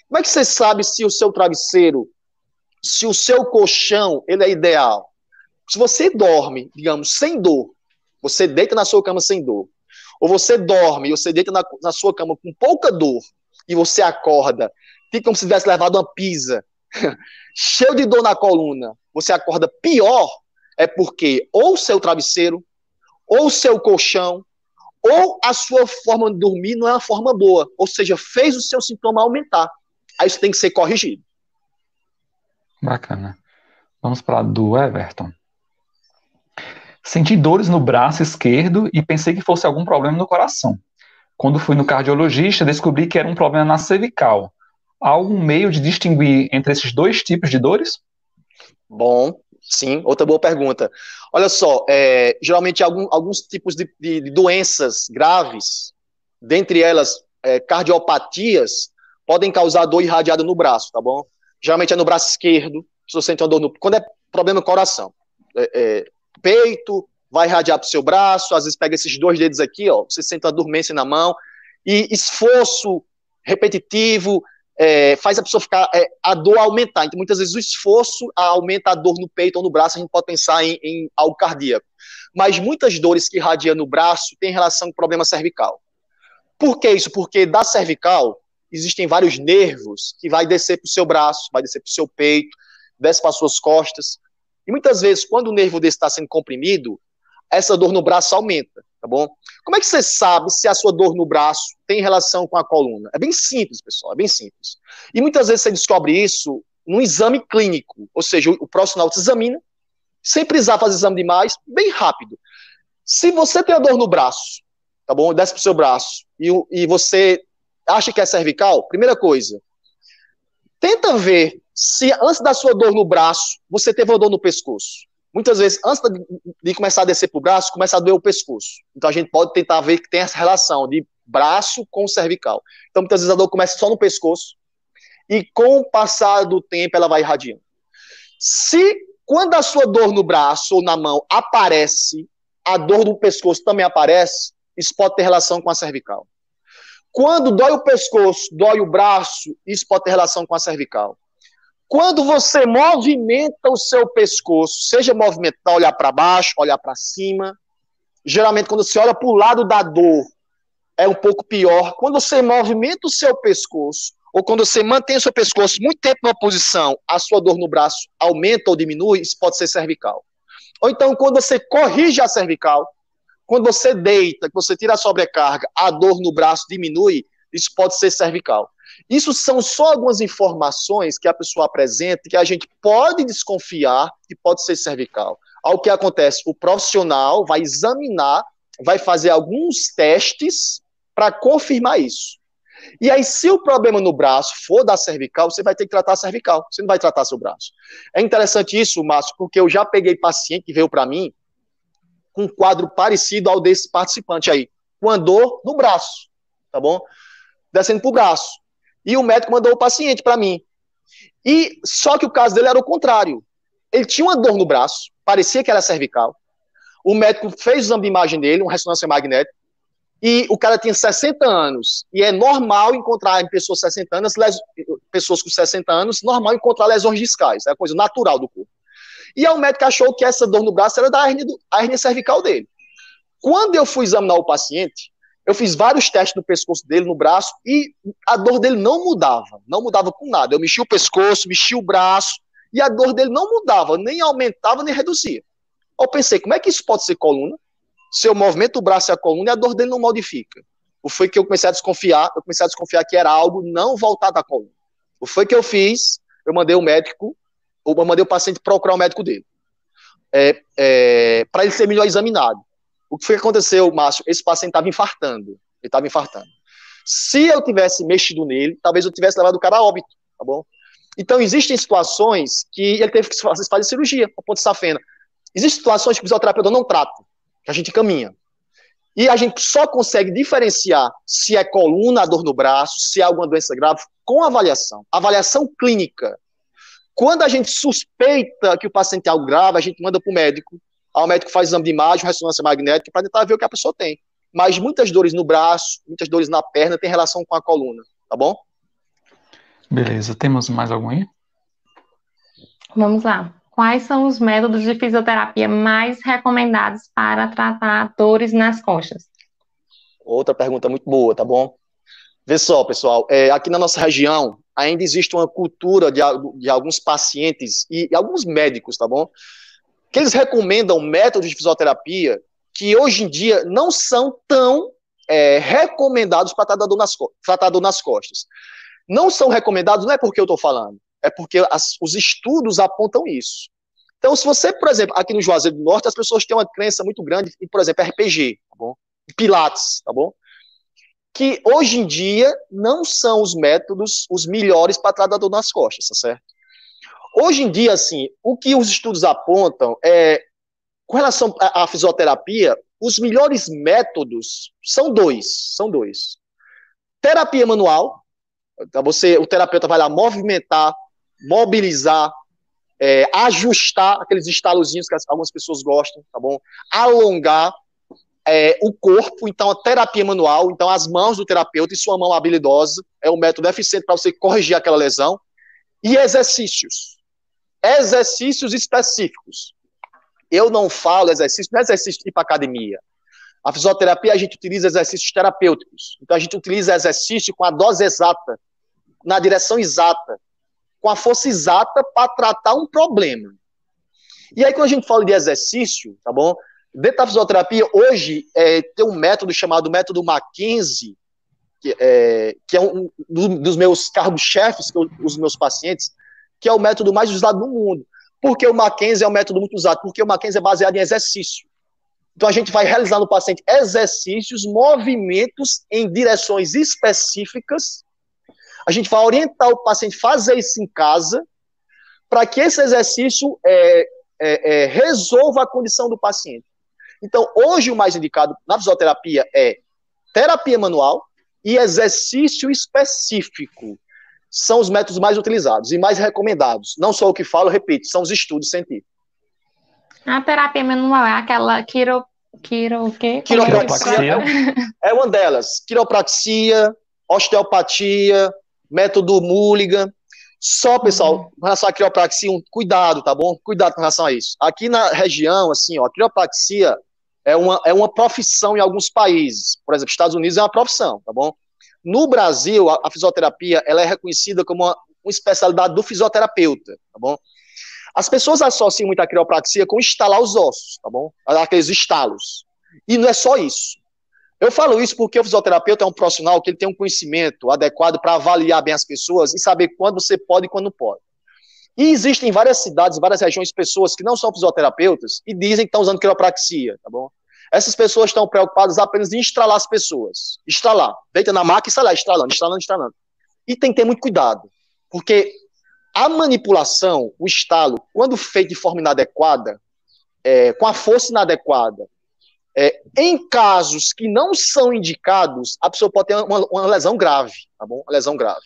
Como é que você sabe se o seu travesseiro se o seu colchão ele é ideal. Se você dorme, digamos, sem dor, você deita na sua cama sem dor, ou você dorme e você deita na, na sua cama com pouca dor, e você acorda, fica como se tivesse levado uma pizza, cheio de dor na coluna, você acorda pior, é porque ou seu travesseiro, ou seu colchão, ou a sua forma de dormir não é uma forma boa, ou seja, fez o seu sintoma aumentar. Aí isso tem que ser corrigido. Bacana. Vamos para do Everton. Senti dores no braço esquerdo e pensei que fosse algum problema no coração. Quando fui no cardiologista, descobri que era um problema na cervical. Há algum meio de distinguir entre esses dois tipos de dores? Bom, sim, outra boa pergunta. Olha só, é, geralmente algum, alguns tipos de, de, de, doenças graves, dentre elas é, cardiopatias, podem causar dor irradiada no braço, tá bom? geralmente é no braço esquerdo, se você sente uma dor no. Quando é problema no coração, é, é, peito, vai irradiar para o seu braço, às vezes pega esses dois dedos aqui, ó, você sente uma dormência na mão, e esforço repetitivo é, faz a pessoa ficar, é, a dor aumentar. Então, muitas vezes o esforço aumenta a dor no peito ou no braço, a gente pode pensar em, em algo cardíaco. Mas muitas dores que irradiam no braço têm relação com problema cervical. Por que isso? Porque da cervical existem vários nervos que vai descer para o seu braço, vai descer para o seu peito, desce para as suas costas. E muitas vezes, quando o nervo desse está sendo comprimido, essa dor no braço aumenta, tá bom? Como é que você sabe se a sua dor no braço tem relação com a coluna? É bem simples, pessoal, é bem simples. E muitas vezes você descobre isso num exame clínico, ou seja, o profissional te examina, sem precisar fazer exame demais, bem rápido. Se você tem a dor no braço, tá bom? Desce pro seu braço, e, e você acha que é cervical, primeira coisa, tenta ver se antes da sua dor no braço, você teve uma dor no pescoço. Muitas vezes, antes de começar a descer para o braço, começa a doer o pescoço. Então a gente pode tentar ver que tem essa relação de braço com cervical. Então muitas vezes a dor começa só no pescoço e com o passar do tempo ela vai irradiando. Se quando a sua dor no braço ou na mão aparece, a dor do pescoço também aparece, isso pode ter relação com a cervical. Quando dói o pescoço, dói o braço, isso pode ter relação com a cervical. Quando você movimenta o seu pescoço, seja movimentar, olhar para baixo, olhar para cima, geralmente quando você olha para o lado da dor, é um pouco pior. Quando você movimenta o seu pescoço, ou quando você mantém o seu pescoço muito tempo numa posição, a sua dor no braço aumenta ou diminui, isso pode ser cervical. Ou então, quando você corrige a cervical, quando você deita, que você tira a sobrecarga, a dor no braço diminui, isso pode ser cervical. Isso são só algumas informações que a pessoa apresenta que a gente pode desconfiar que pode ser cervical. Ao que acontece, o profissional vai examinar, vai fazer alguns testes para confirmar isso. E aí, se o problema no braço for da cervical, você vai ter que tratar a cervical, você não vai tratar seu braço. É interessante isso, Márcio, porque eu já peguei paciente que veio para mim com um quadro parecido ao desse participante aí, com a dor no braço, tá bom? Descendo pro braço. E o médico mandou o paciente para mim. E só que o caso dele era o contrário. Ele tinha uma dor no braço, parecia que era cervical. O médico fez o exame de imagem dele, uma ressonância magnética, e o cara tinha 60 anos. E é normal encontrar em pessoas 60 anos, les... pessoas com 60 anos, normal encontrar lesões discais, é coisa natural do corpo. E o médico achou que essa dor no braço era da hernia, do... hernia cervical dele. Quando eu fui examinar o paciente, eu fiz vários testes no pescoço dele, no braço, e a dor dele não mudava. Não mudava com nada. Eu mexi o pescoço, mexi o braço, e a dor dele não mudava, nem aumentava, nem reduzia. Eu pensei, como é que isso pode ser coluna? Se eu movimento o braço e a coluna, e a dor dele não modifica. O foi que eu comecei a desconfiar, eu comecei a desconfiar que era algo não voltado à coluna. O foi que eu fiz, eu mandei o médico, eu mandei o paciente procurar o médico dele. É, é, para ele ser melhor examinado. O que foi que aconteceu, Márcio? Esse paciente estava infartando. Ele estava infartando. Se eu tivesse mexido nele, talvez eu tivesse levado o cara a óbito, tá bom? Então, existem situações que ele teve que fazer, cirurgia, a ponto de safena. Existem situações que o fisioterapeuta não trata, que a gente caminha. E a gente só consegue diferenciar se é coluna, dor no braço, se é alguma doença grave, com avaliação. Avaliação clínica. Quando a gente suspeita que o paciente tem algo grave, a gente manda para o médico, o médico faz exame de imagem, ressonância magnética, para tentar ver o que a pessoa tem. Mas muitas dores no braço, muitas dores na perna, tem relação com a coluna, tá bom? Beleza, temos mais algum aí? Vamos lá. Quais são os métodos de fisioterapia mais recomendados para tratar dores nas costas? Outra pergunta muito boa, tá bom? Vê só, pessoal, é, aqui na nossa região ainda existe uma cultura de, de alguns pacientes e, e alguns médicos, tá bom? Que eles recomendam métodos de fisioterapia que hoje em dia não são tão é, recomendados para tratar dor, nas, tratar dor nas costas. Não são recomendados, não é porque eu estou falando, é porque as, os estudos apontam isso. Então, se você, por exemplo, aqui no Juazeiro do Norte, as pessoas têm uma crença muito grande em, por exemplo, RPG, tá bom? Pilates, tá bom? Que hoje em dia não são os métodos os melhores para tratar dor nas costas, tá certo? Hoje em dia, assim, o que os estudos apontam é, com relação à fisioterapia, os melhores métodos são dois, são dois. Terapia manual, então você, o terapeuta vai lá movimentar, mobilizar, é, ajustar aqueles estalozinhos que algumas pessoas gostam, tá bom? Alongar é, o corpo, então a terapia manual, então as mãos do terapeuta e sua mão habilidosa é um método eficiente para você corrigir aquela lesão. E exercícios exercícios específicos. Eu não falo exercício, não é exercício para academia. A fisioterapia, a gente utiliza exercícios terapêuticos. Então, a gente utiliza exercício com a dose exata, na direção exata, com a força exata para tratar um problema. E aí, quando a gente fala de exercício, tá bom? Dentro da fisioterapia, hoje, é, tem um método chamado método Mackenzie, que é, que é um dos meus cargos-chefes que eu uso meus pacientes, que é o método mais usado no mundo. Porque o Mackenzie é um método muito usado? Porque o Mackenzie é baseado em exercício. Então a gente vai realizar no paciente exercícios, movimentos em direções específicas. A gente vai orientar o paciente a fazer isso em casa, para que esse exercício é, é, é, resolva a condição do paciente. Então, hoje o mais indicado na fisioterapia é terapia manual, e exercício específico são os métodos mais utilizados e mais recomendados. Não só o que falo, repito, são os estudos científicos. A terapia manual é aquela quiro, quiro, o quê? Quiropraxia é uma delas. Quiropraxia, osteopatia, método Mulligan. Só, pessoal, uhum. com relação à quiropraxia, um cuidado, tá bom? Cuidado com relação a isso. Aqui na região, assim, ó, a quiropraxia é uma, é uma profissão em alguns países. Por exemplo, Estados Unidos é uma profissão, tá bom? No Brasil, a, a fisioterapia ela é reconhecida como uma, uma especialidade do fisioterapeuta, tá bom? As pessoas associam muito a criopraxia com estalar os ossos, tá bom? Aqueles estalos. E não é só isso. Eu falo isso porque o fisioterapeuta é um profissional que ele tem um conhecimento adequado para avaliar bem as pessoas e saber quando você pode e quando não pode. E existem em várias cidades, várias regiões, pessoas que não são fisioterapeutas e dizem que estão usando quiropraxia, tá bom? Essas pessoas estão preocupadas apenas em estralar as pessoas. Estralar. Deita na máquina e lá, estralando, estralando, estralando. E tem que ter muito cuidado. Porque a manipulação, o estalo, quando feito de forma inadequada, é, com a força inadequada, é, em casos que não são indicados, a pessoa pode ter uma, uma lesão grave, tá bom? Uma lesão grave.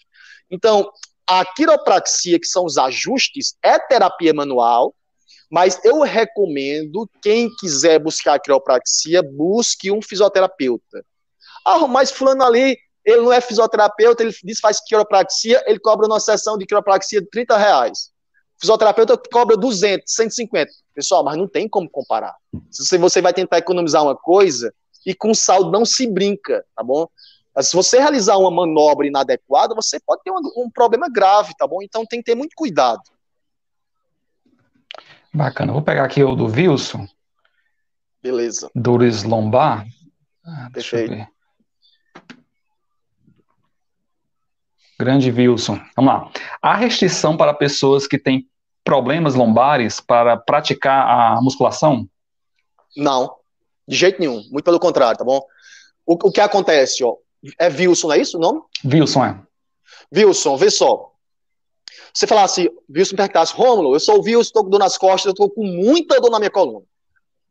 Então, a quiropraxia, que são os ajustes, é terapia manual, mas eu recomendo, quem quiser buscar quiropraxia, busque um fisioterapeuta. Ah, mas fulano ali, ele não é fisioterapeuta, ele diz faz quiropraxia, ele cobra uma sessão de quiropraxia de 30 reais. Fisioterapeuta cobra 200, 150. Pessoal, mas não tem como comparar. Se você vai tentar economizar uma coisa, e com saldo não se brinca, tá bom? Se você realizar uma manobra inadequada, você pode ter um, um problema grave, tá bom? Então tem que ter muito cuidado. Bacana. Vou pegar aqui o do Wilson. Beleza. Dores lombar. Ah, Perfeito. Grande Wilson. Vamos lá. Há restrição para pessoas que têm problemas lombares para praticar a musculação? Não, de jeito nenhum. Muito pelo contrário, tá bom? O, o que acontece, ó, é Wilson, não é isso o nome? Wilson, é. Wilson, vê só. Você falasse, Wilson perguntasse, Rômulo, eu sou o Wilson, estou com dor nas costas, eu estou com muita dor na minha coluna.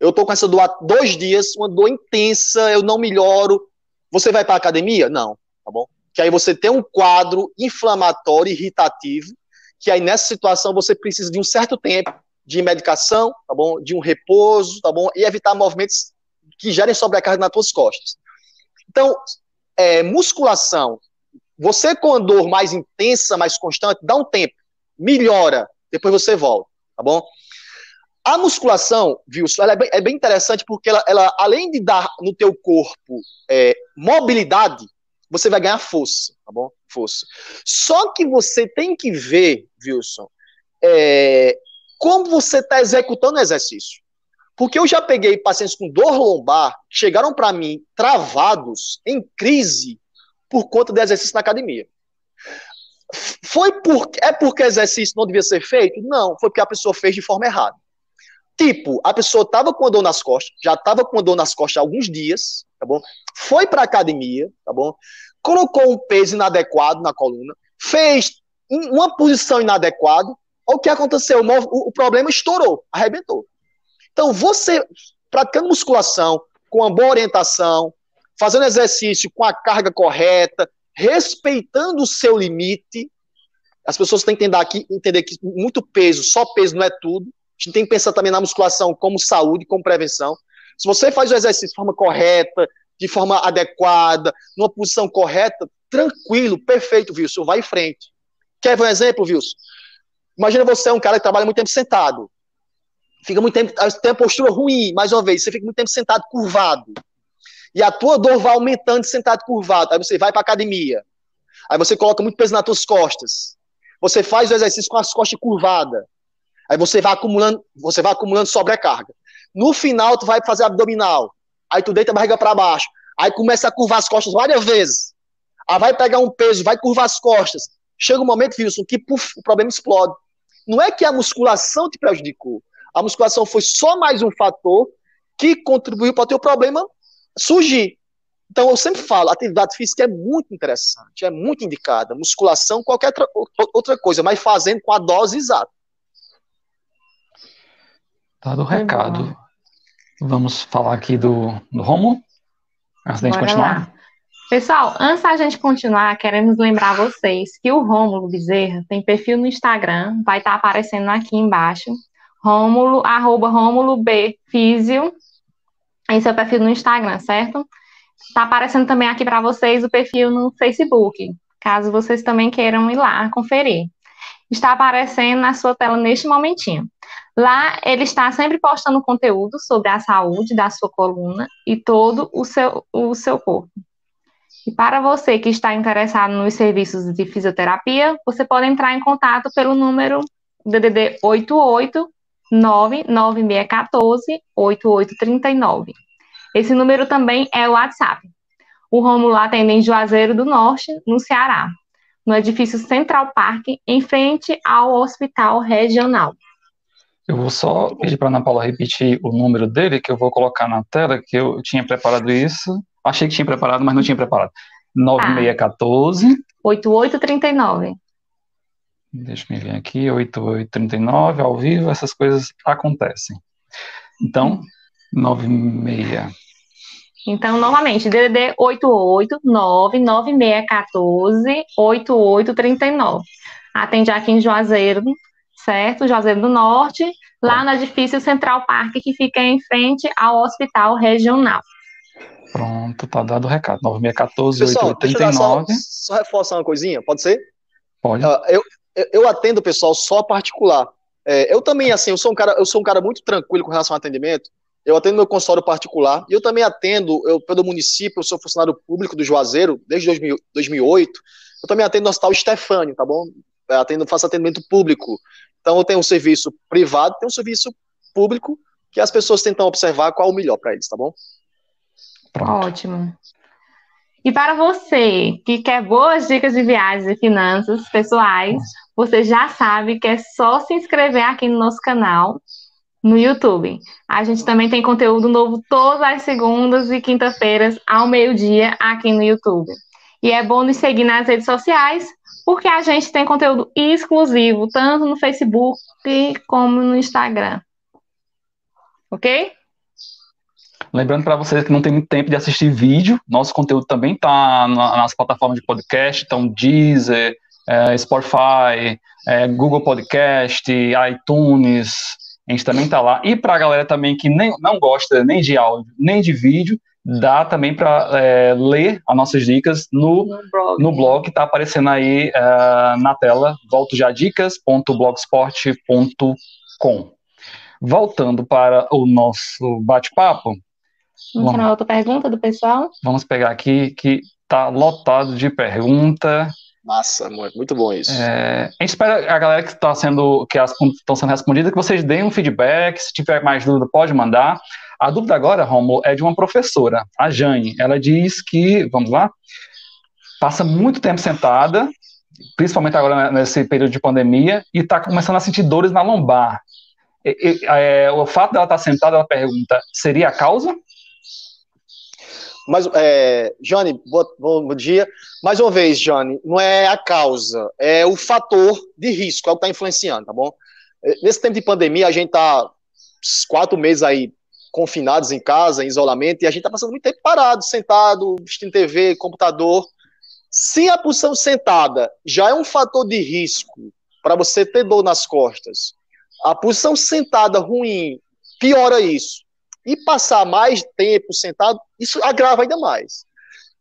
Eu estou com essa dor há dois dias, uma dor intensa, eu não melhoro. Você vai para a academia? Não, tá bom? Que aí você tem um quadro inflamatório, irritativo, que aí nessa situação você precisa de um certo tempo de medicação, tá bom? De um repouso, tá bom? E evitar movimentos que gerem sobrecarga nas suas costas. Então, é, musculação, você com a dor mais intensa, mais constante, dá um tempo, melhora, depois você volta, tá bom? A musculação, Wilson, ela é, bem, é bem interessante porque ela, ela, além de dar no teu corpo é, mobilidade, você vai ganhar força, tá bom? Força. Só que você tem que ver, Wilson, é, como você está executando o exercício. Porque eu já peguei pacientes com dor lombar, chegaram para mim travados, em crise, por conta do exercício na academia. Foi por, é porque exercício não devia ser feito? Não, foi porque a pessoa fez de forma errada. Tipo, a pessoa estava com a dor nas costas, já estava com a dor nas costas há alguns dias, tá bom? Foi para a academia, tá bom? Colocou um peso inadequado na coluna, fez uma posição inadequada, o que aconteceu? O, o problema estourou, arrebentou. Então, você praticando musculação, com uma boa orientação, fazendo exercício com a carga correta, respeitando o seu limite. As pessoas têm que entender, aqui, entender que muito peso, só peso não é tudo. A gente tem que pensar também na musculação como saúde, como prevenção. Se você faz o exercício de forma correta, de forma adequada, numa posição correta, tranquilo, perfeito, Wilson, vai em frente. Quer ver um exemplo, Wilson? Imagina você é um cara que trabalha muito tempo sentado. Fica muito tempo, tem uma postura ruim, mais uma vez, você fica muito tempo sentado, curvado. E a tua dor vai aumentando sentado curvado, aí você vai para academia, aí você coloca muito peso nas tuas costas, você faz o exercício com as costas curvadas, aí você vai acumulando, você vai acumulando sobrecarga. No final, tu vai fazer abdominal, aí tu deita a barriga para baixo, aí começa a curvar as costas várias vezes, aí vai pegar um peso, vai curvar as costas, chega um momento, Wilson, que puf, o problema explode. Não é que a musculação te prejudicou, a musculação foi só mais um fator que contribuiu para o teu problema surgir. Então, eu sempre falo, atividade física é muito interessante, é muito indicada. Musculação, qualquer outra coisa, mas fazendo com a dose exata. Dado o recado. Vamos falar aqui do, do Romo, antes da gente continuar. Lá. Pessoal, antes da gente continuar, queremos lembrar vocês que o Rômulo Bezerra tem perfil no Instagram, vai estar aparecendo aqui embaixo. Rômulo, arroba Rômulo B Físio, esse é o perfil no Instagram, certo? Está aparecendo também aqui para vocês o perfil no Facebook, caso vocês também queiram ir lá conferir. Está aparecendo na sua tela neste momentinho. Lá ele está sempre postando conteúdo sobre a saúde da sua coluna e todo o seu, o seu corpo. E para você que está interessado nos serviços de fisioterapia, você pode entrar em contato pelo número DDD 88 99614 8839. Esse número também é o WhatsApp. O Rômulo atende em Juazeiro do Norte, no Ceará, no edifício Central Park, em frente ao Hospital Regional. Eu vou só pedir para a Ana Paula repetir o número dele, que eu vou colocar na tela, que eu tinha preparado isso. Achei que tinha preparado, mas não tinha preparado. 9614. 8839. Deixa eu ver aqui, 8839, ao vivo, essas coisas acontecem. Então, 96. Então, novamente, DDD 88996148839. Atende aqui em Juazeiro, certo? Juazeiro do Norte, lá no edifício Central Park, que fica em frente ao Hospital Regional. Pronto, tá dado o recado. 9614 Pessoal, 8839. Só, só reforçar uma coisinha, pode ser? Pode. Uh, eu, eu atendo pessoal só particular. É, eu também, assim, eu sou um cara, eu sou um cara muito tranquilo com relação ao atendimento. Eu atendo meu consultório particular e eu também atendo, eu pelo município, eu sou funcionário público do Juazeiro desde 2000, 2008. Eu também atendo no Hospital Stefânio, tá bom? Eu atendo, faço atendimento público. Então eu tenho um serviço privado, tenho um serviço público que as pessoas tentam observar qual é o melhor para eles, tá bom? Pronto. Ótimo. E para você que quer boas dicas de viagens e finanças pessoais, você já sabe que é só se inscrever aqui no nosso canal no YouTube. A gente também tem conteúdo novo todas as segundas e quinta-feiras ao meio-dia aqui no YouTube. E é bom nos seguir nas redes sociais, porque a gente tem conteúdo exclusivo, tanto no Facebook como no Instagram. Ok? Lembrando para vocês que não tem muito tempo de assistir vídeo, nosso conteúdo também está nas plataformas de podcast, então Deezer, é, Spotify, é, Google Podcast, iTunes, a gente também está lá. E para a galera também que nem, não gosta nem de áudio, nem de vídeo, dá também para é, ler as nossas dicas no, no blog, no blog que está aparecendo aí é, na tela, voltojadicas.blogsport.com. Voltando para o nosso bate-papo, Vamos para outra pergunta do pessoal? Vamos pegar aqui que tá lotado de pergunta. Massa, muito bom isso. É, a gente espera a galera que está sendo, que estão sendo respondidas, que vocês deem um feedback. Se tiver mais dúvida, pode mandar. A dúvida agora, Romulo, é de uma professora, a Jane. Ela diz que, vamos lá, passa muito tempo sentada, principalmente agora nesse período de pandemia, e está começando a sentir dores na lombar. E, e, é, o fato dela estar tá sentada, ela pergunta, seria a causa? Mas, é, Johnny, bom, dia. Mais uma vez, Johnny, não é a causa, é o fator de risco, é o que está influenciando, tá bom? É, nesse tempo de pandemia, a gente está quatro meses aí confinados em casa, em isolamento, e a gente está passando muito tempo parado, sentado, assistindo TV, computador. Se a posição sentada já é um fator de risco para você ter dor nas costas, a posição sentada ruim piora isso e passar mais tempo sentado, isso agrava ainda mais.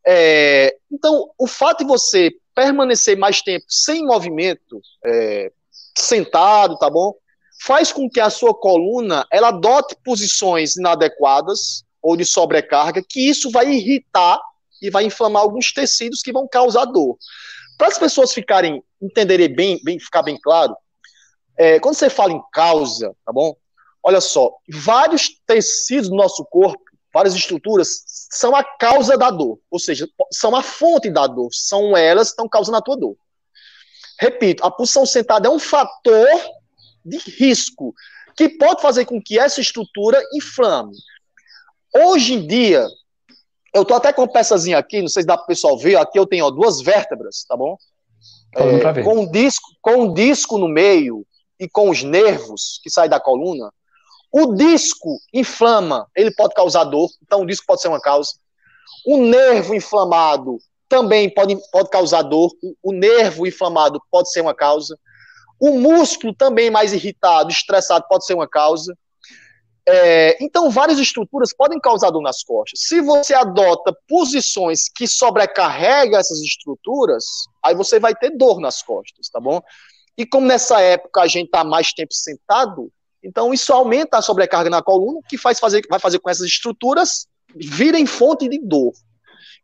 É, então, o fato de você permanecer mais tempo sem movimento, é, sentado, tá bom? Faz com que a sua coluna ela adote posições inadequadas ou de sobrecarga, que isso vai irritar e vai inflamar alguns tecidos que vão causar dor. Para as pessoas ficarem, entenderem bem, bem ficar bem claro, é, quando você fala em causa, tá bom? Olha só, vários tecidos do nosso corpo, várias estruturas, são a causa da dor, ou seja, são a fonte da dor, são elas que estão causando a tua dor. Repito, a posição sentada é um fator de risco que pode fazer com que essa estrutura inflame. Hoje em dia, eu tô até com uma peçazinha aqui, não sei se dá para o pessoal ver, aqui eu tenho ó, duas vértebras, tá bom? É, com, um disco, com um disco no meio e com os nervos que saem da coluna, o disco inflama, ele pode causar dor, então o disco pode ser uma causa. O nervo inflamado também pode, pode causar dor, o, o nervo inflamado pode ser uma causa. O músculo também mais irritado, estressado, pode ser uma causa. É, então, várias estruturas podem causar dor nas costas. Se você adota posições que sobrecarregam essas estruturas, aí você vai ter dor nas costas, tá bom? E como nessa época a gente está mais tempo sentado, então isso aumenta a sobrecarga na coluna, que faz fazer, vai fazer com que essas estruturas virem fonte de dor.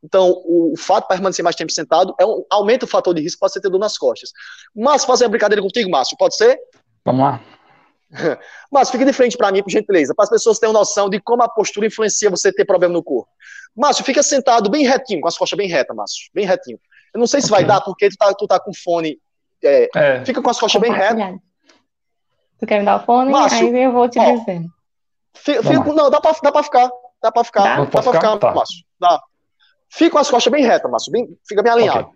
Então, o, fato de permanecer mais tempo sentado é um, aumenta o fator de risco para você ter dor nas costas. Márcio, fazer uma brincadeira contigo, Márcio, pode ser? Vamos lá. Márcio, fica de frente para mim, por gentileza, para as pessoas terem noção de como a postura influencia você ter problema no corpo. Márcio, fica sentado bem retinho, com as costas bem retas, Márcio, bem retinho. Eu não sei se okay. vai dar, porque tu tá, tu tá com fone. É, é. Fica com as costas bem retas. Tu quer me dar o fone? Márcio, aí eu vou te ó, dizer. Fica, não, dá para dá pra ficar. Dá para ficar. Dá, dá para ficar, ficar tá. Márcio. Dá. Fica com as costas bem retas, Márcio. Bem, fica bem alinhado. Okay.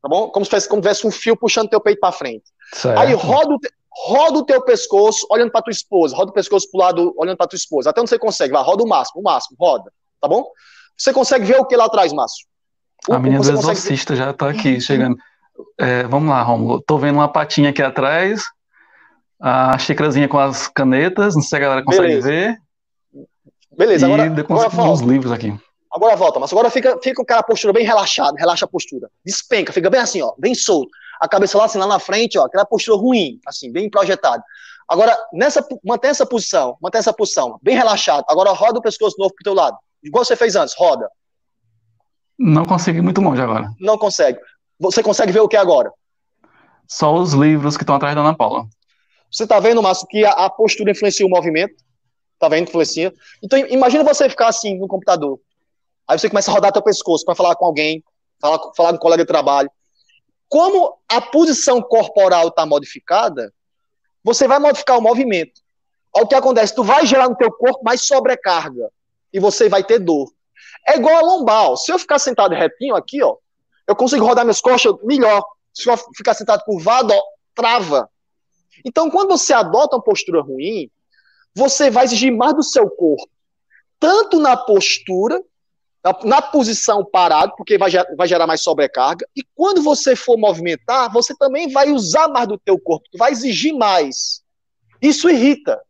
Tá bom? Como se fosse, como tivesse um fio puxando teu peito para frente. Certo. Aí roda o, roda o teu pescoço olhando para tua esposa. Roda o pescoço pro lado olhando para tua esposa. Até onde você consegue. Vai, roda o máximo, o máximo, roda. Tá bom? Você consegue ver o que lá atrás, Márcio? A menina do exorcista já tá aqui, chegando. É, vamos lá, Romulo. Tô vendo uma patinha aqui atrás. A xícarazinha com as canetas. Não sei se a galera consegue Beleza. ver. Beleza, e agora, agora uns livros aqui. Agora volta, mas agora fica, fica com aquela postura bem relaxada, relaxa a postura. Despenca, fica bem assim, ó, bem solto. A cabeça lá assim, lá na frente, ó, aquela postura ruim, assim, bem projetada. Agora, nessa, mantém essa posição, mantém essa posição, bem relaxado. Agora roda o pescoço novo pro teu lado. Igual você fez antes, roda. Não consegui muito longe agora. Não consegue. Você consegue ver o que agora? Só os livros que estão atrás da Ana Paula. Você tá vendo, Márcio, que a, a postura influencia o movimento? Tá vendo? Influencia. Então, imagina você ficar assim no computador Aí você começa a rodar teu pescoço para falar com alguém, falar, falar com um colega de trabalho. Como a posição corporal está modificada, você vai modificar o movimento. Olha o que acontece, tu vai gerar no teu corpo mais sobrecarga e você vai ter dor. É igual a lombar. Se eu ficar sentado retinho aqui, ó, eu consigo rodar minhas costas melhor. Se eu ficar sentado curvado, ó, trava. Então, quando você adota uma postura ruim, você vai exigir mais do seu corpo, tanto na postura na, na posição parado, porque vai, vai gerar mais sobrecarga, e quando você for movimentar, você também vai usar mais do teu corpo, vai exigir mais. Isso irrita.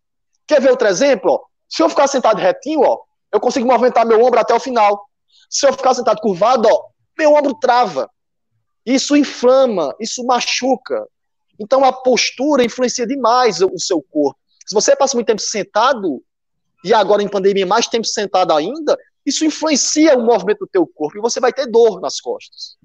Quer ver outro exemplo? Se eu ficar sentado retinho, ó, eu consigo movimentar meu ombro até o final. Se eu ficar sentado curvado, ó, meu ombro trava. Isso inflama, isso machuca. Então a postura influencia demais o seu corpo. Se você passa muito tempo sentado, e agora em pandemia mais tempo sentado ainda, isso influencia o movimento do teu corpo e você vai ter dor nas costas.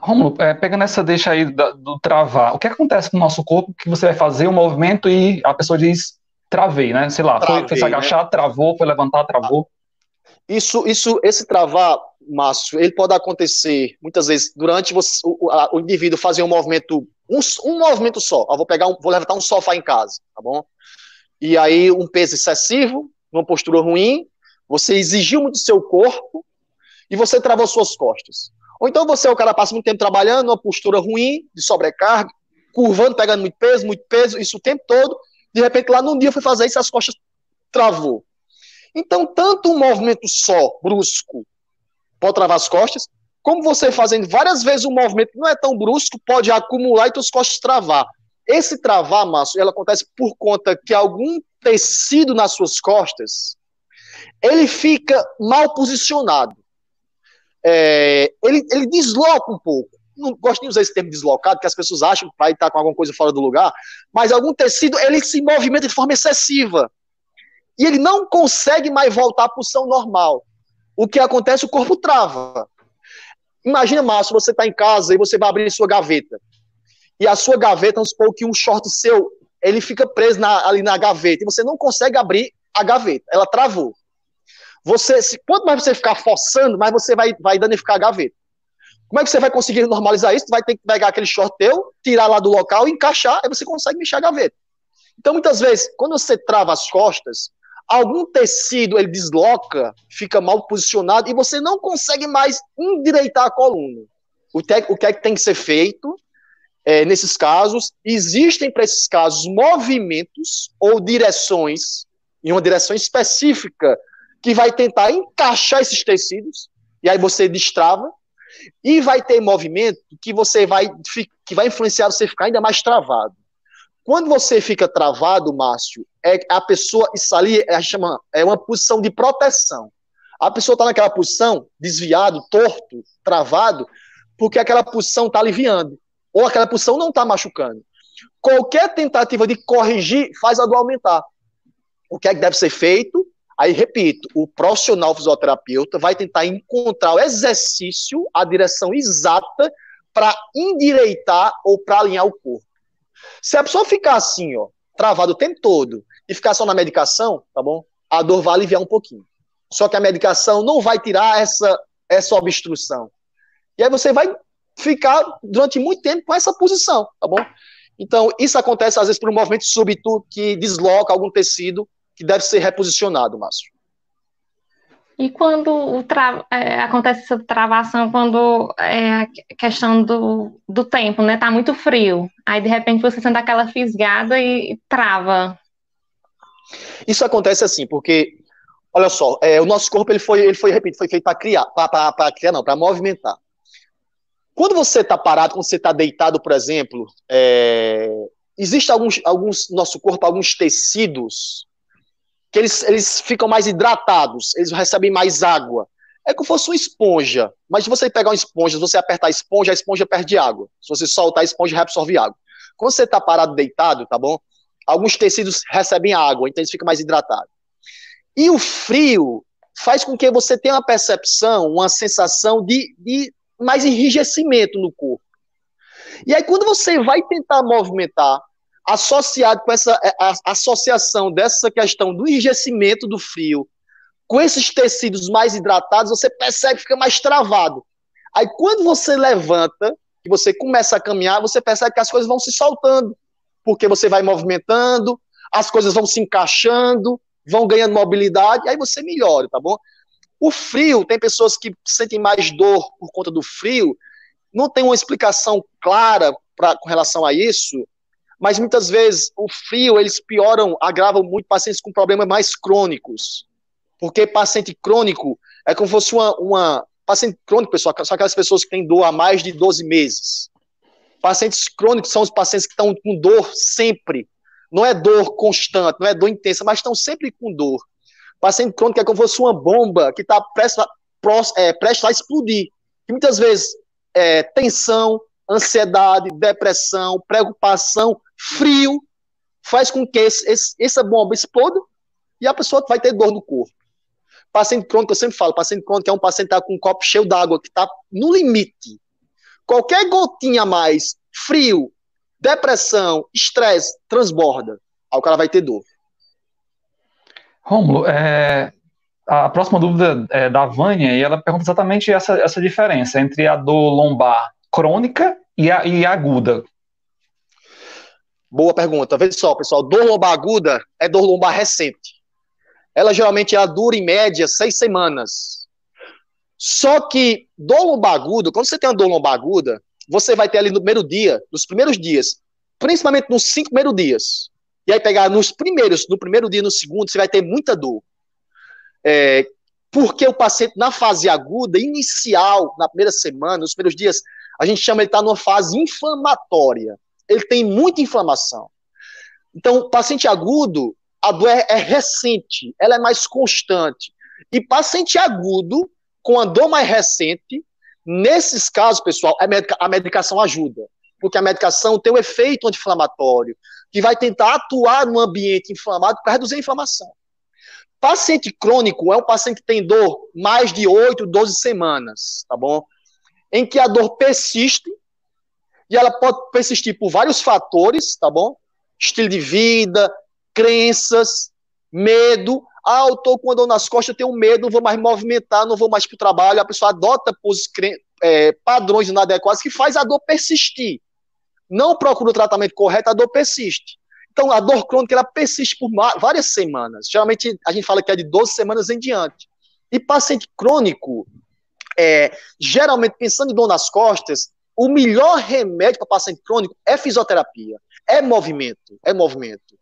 Romulo, é, pegando essa deixa aí do, do travar, o que acontece com o nosso corpo que você vai fazer um movimento e a pessoa diz travei, né? Sei lá, travei, foi, foi se agachar, né? travou, foi levantar, travou. Isso, isso, esse travar, Márcio, ele pode acontecer muitas vezes durante você, o, a, o indivíduo fazer um movimento, um, um movimento só. Eu vou pegar, um, vou levantar um sofá em casa, tá bom? E aí um peso excessivo, uma postura ruim, você exigiu muito do seu corpo e você travou suas costas. Ou então você é o cara passa muito tempo trabalhando, uma postura ruim, de sobrecarga, curvando, pegando muito peso, muito peso, isso o tempo todo. De repente, lá num dia foi fazer isso, as costas travou. Então, tanto um movimento só, brusco, pode travar as costas, como você fazendo várias vezes um movimento não é tão brusco, pode acumular e tuas costas travar. Esse travar, Márcio, ela acontece por conta que algum tecido nas suas costas ele fica mal posicionado. É, ele, ele desloca um pouco. Não gosto de usar esse termo deslocado, que as pessoas acham que vai estar com alguma coisa fora do lugar, mas algum tecido ele se movimenta de forma excessiva. e ele não consegue mais voltar à posição normal. O que acontece? O corpo trava. Imagina, Márcio, você está em casa e você vai abrir sua gaveta. E a sua gaveta, vamos supor que um short seu, ele fica preso na, ali na gaveta e você não consegue abrir a gaveta. Ela travou. Você, se, quanto mais você ficar forçando, mais você vai, vai danificar a gaveta. Como é que você vai conseguir normalizar isso? Você vai ter que pegar aquele short teu, tirar lá do local, encaixar, aí você consegue mexer a gaveta. Então, muitas vezes, quando você trava as costas, algum tecido ele desloca, fica mal posicionado e você não consegue mais endireitar a coluna. O, te, o que é que tem que ser feito é, nesses casos? Existem para esses casos movimentos ou direções, em uma direção específica, que vai tentar encaixar esses tecidos, e aí você destrava, e vai ter movimento que você vai que vai influenciar você ficar ainda mais travado. Quando você fica travado, Márcio, é a pessoa, isso ali é, chama, é uma posição de proteção. A pessoa está naquela posição, desviado, torto, travado, porque aquela posição está aliviando, ou aquela posição não está machucando. Qualquer tentativa de corrigir faz a dor aumentar. O que é que deve ser feito? Aí, repito, o profissional fisioterapeuta vai tentar encontrar o exercício, a direção exata para endireitar ou para alinhar o corpo. Se a pessoa ficar assim, ó, travado o tempo todo e ficar só na medicação, tá bom? A dor vai aliviar um pouquinho. Só que a medicação não vai tirar essa, essa obstrução. E aí você vai ficar durante muito tempo com essa posição, tá bom? Então, isso acontece às vezes por um movimento súbito que desloca algum tecido que deve ser reposicionado, Márcio. E quando tra... é, acontece essa travação, quando é a questão do, do tempo, né? Tá muito frio. Aí, de repente, você sente aquela fisgada e trava. Isso acontece assim, porque, olha só, é, o nosso corpo ele foi, ele foi, repito, foi feito para criar, para criar, não, para movimentar. Quando você está parado, quando você está deitado, por exemplo, é, existe alguns, alguns, nosso corpo, alguns tecidos que eles, eles ficam mais hidratados, eles recebem mais água. É como se fosse uma esponja. Mas se você pegar uma esponja, se você apertar a esponja, a esponja perde água. Se você soltar a esponja, reabsorve água. Quando você está parado deitado, tá bom? Alguns tecidos recebem água, então eles ficam mais hidratados. E o frio faz com que você tenha uma percepção, uma sensação de, de mais enrijecimento no corpo. E aí, quando você vai tentar movimentar, associado com essa é, a, a associação dessa questão do enrijecimento do frio com esses tecidos mais hidratados, você percebe que fica mais travado. Aí quando você levanta, e você começa a caminhar, você percebe que as coisas vão se soltando, porque você vai movimentando, as coisas vão se encaixando, vão ganhando mobilidade, aí você melhora, tá bom? O frio, tem pessoas que sentem mais dor por conta do frio, não tem uma explicação clara pra, com relação a isso, mas muitas vezes o frio, eles pioram, agravam muito pacientes com problemas mais crônicos. Porque paciente crônico é como se fosse uma, uma paciente crônico, pessoal, são aquelas pessoas que têm dor há mais de 12 meses. Pacientes crônicos são os pacientes que estão com dor sempre. Não é dor constante, não é dor intensa, mas estão sempre com dor. Paciente crônico é como se fosse uma bomba que está prestes, é, prestes a explodir. E muitas vezes é, tensão, ansiedade, depressão, preocupação, frio, faz com que esse, esse, essa bomba exploda e a pessoa vai ter dor no corpo. Paciente crônico, eu sempre falo, paciente crônico é um paciente que está com um copo cheio d'água, que está no limite. Qualquer gotinha a mais, frio, depressão, estresse, transborda. Aí o cara vai ter dor. Rômulo, é, a próxima dúvida é da Vânia, e ela pergunta exatamente essa, essa diferença entre a dor lombar crônica e, a, e aguda. Boa pergunta. Veja só, pessoal, dor lombar aguda é dor lombar recente. Ela geralmente ela dura em média seis semanas. Só que dor lombar aguda, quando você tem uma dor lombar aguda, você vai ter ali no primeiro dia, nos primeiros dias, principalmente nos cinco primeiros dias. E aí pegar nos primeiros, no primeiro dia, no segundo, você vai ter muita dor. É, porque o paciente na fase aguda, inicial, na primeira semana, nos primeiros dias, a gente chama ele estar tá numa fase inflamatória ele tem muita inflamação. Então, paciente agudo, a dor é, é recente, ela é mais constante. E paciente agudo, com a dor mais recente, nesses casos, pessoal, a, medica a medicação ajuda. Porque a medicação tem um efeito anti-inflamatório, que vai tentar atuar no ambiente inflamado para reduzir a inflamação. Paciente crônico é um paciente que tem dor mais de 8, 12 semanas, tá bom? Em que a dor persiste e ela pode persistir por vários fatores, tá bom? Estilo de vida, crenças, medo. Ah, eu tô com a dor nas costas, eu tenho medo, não vou mais movimentar, não vou mais para o trabalho. A pessoa adota é, padrões inadequados que faz a dor persistir. Não procura o tratamento correto, a dor persiste. Então, a dor crônica ela persiste por várias semanas. Geralmente, a gente fala que é de 12 semanas em diante. E paciente crônico, é, geralmente, pensando em dor nas costas, o melhor remédio para paciente crônico é fisioterapia, é movimento, é movimento.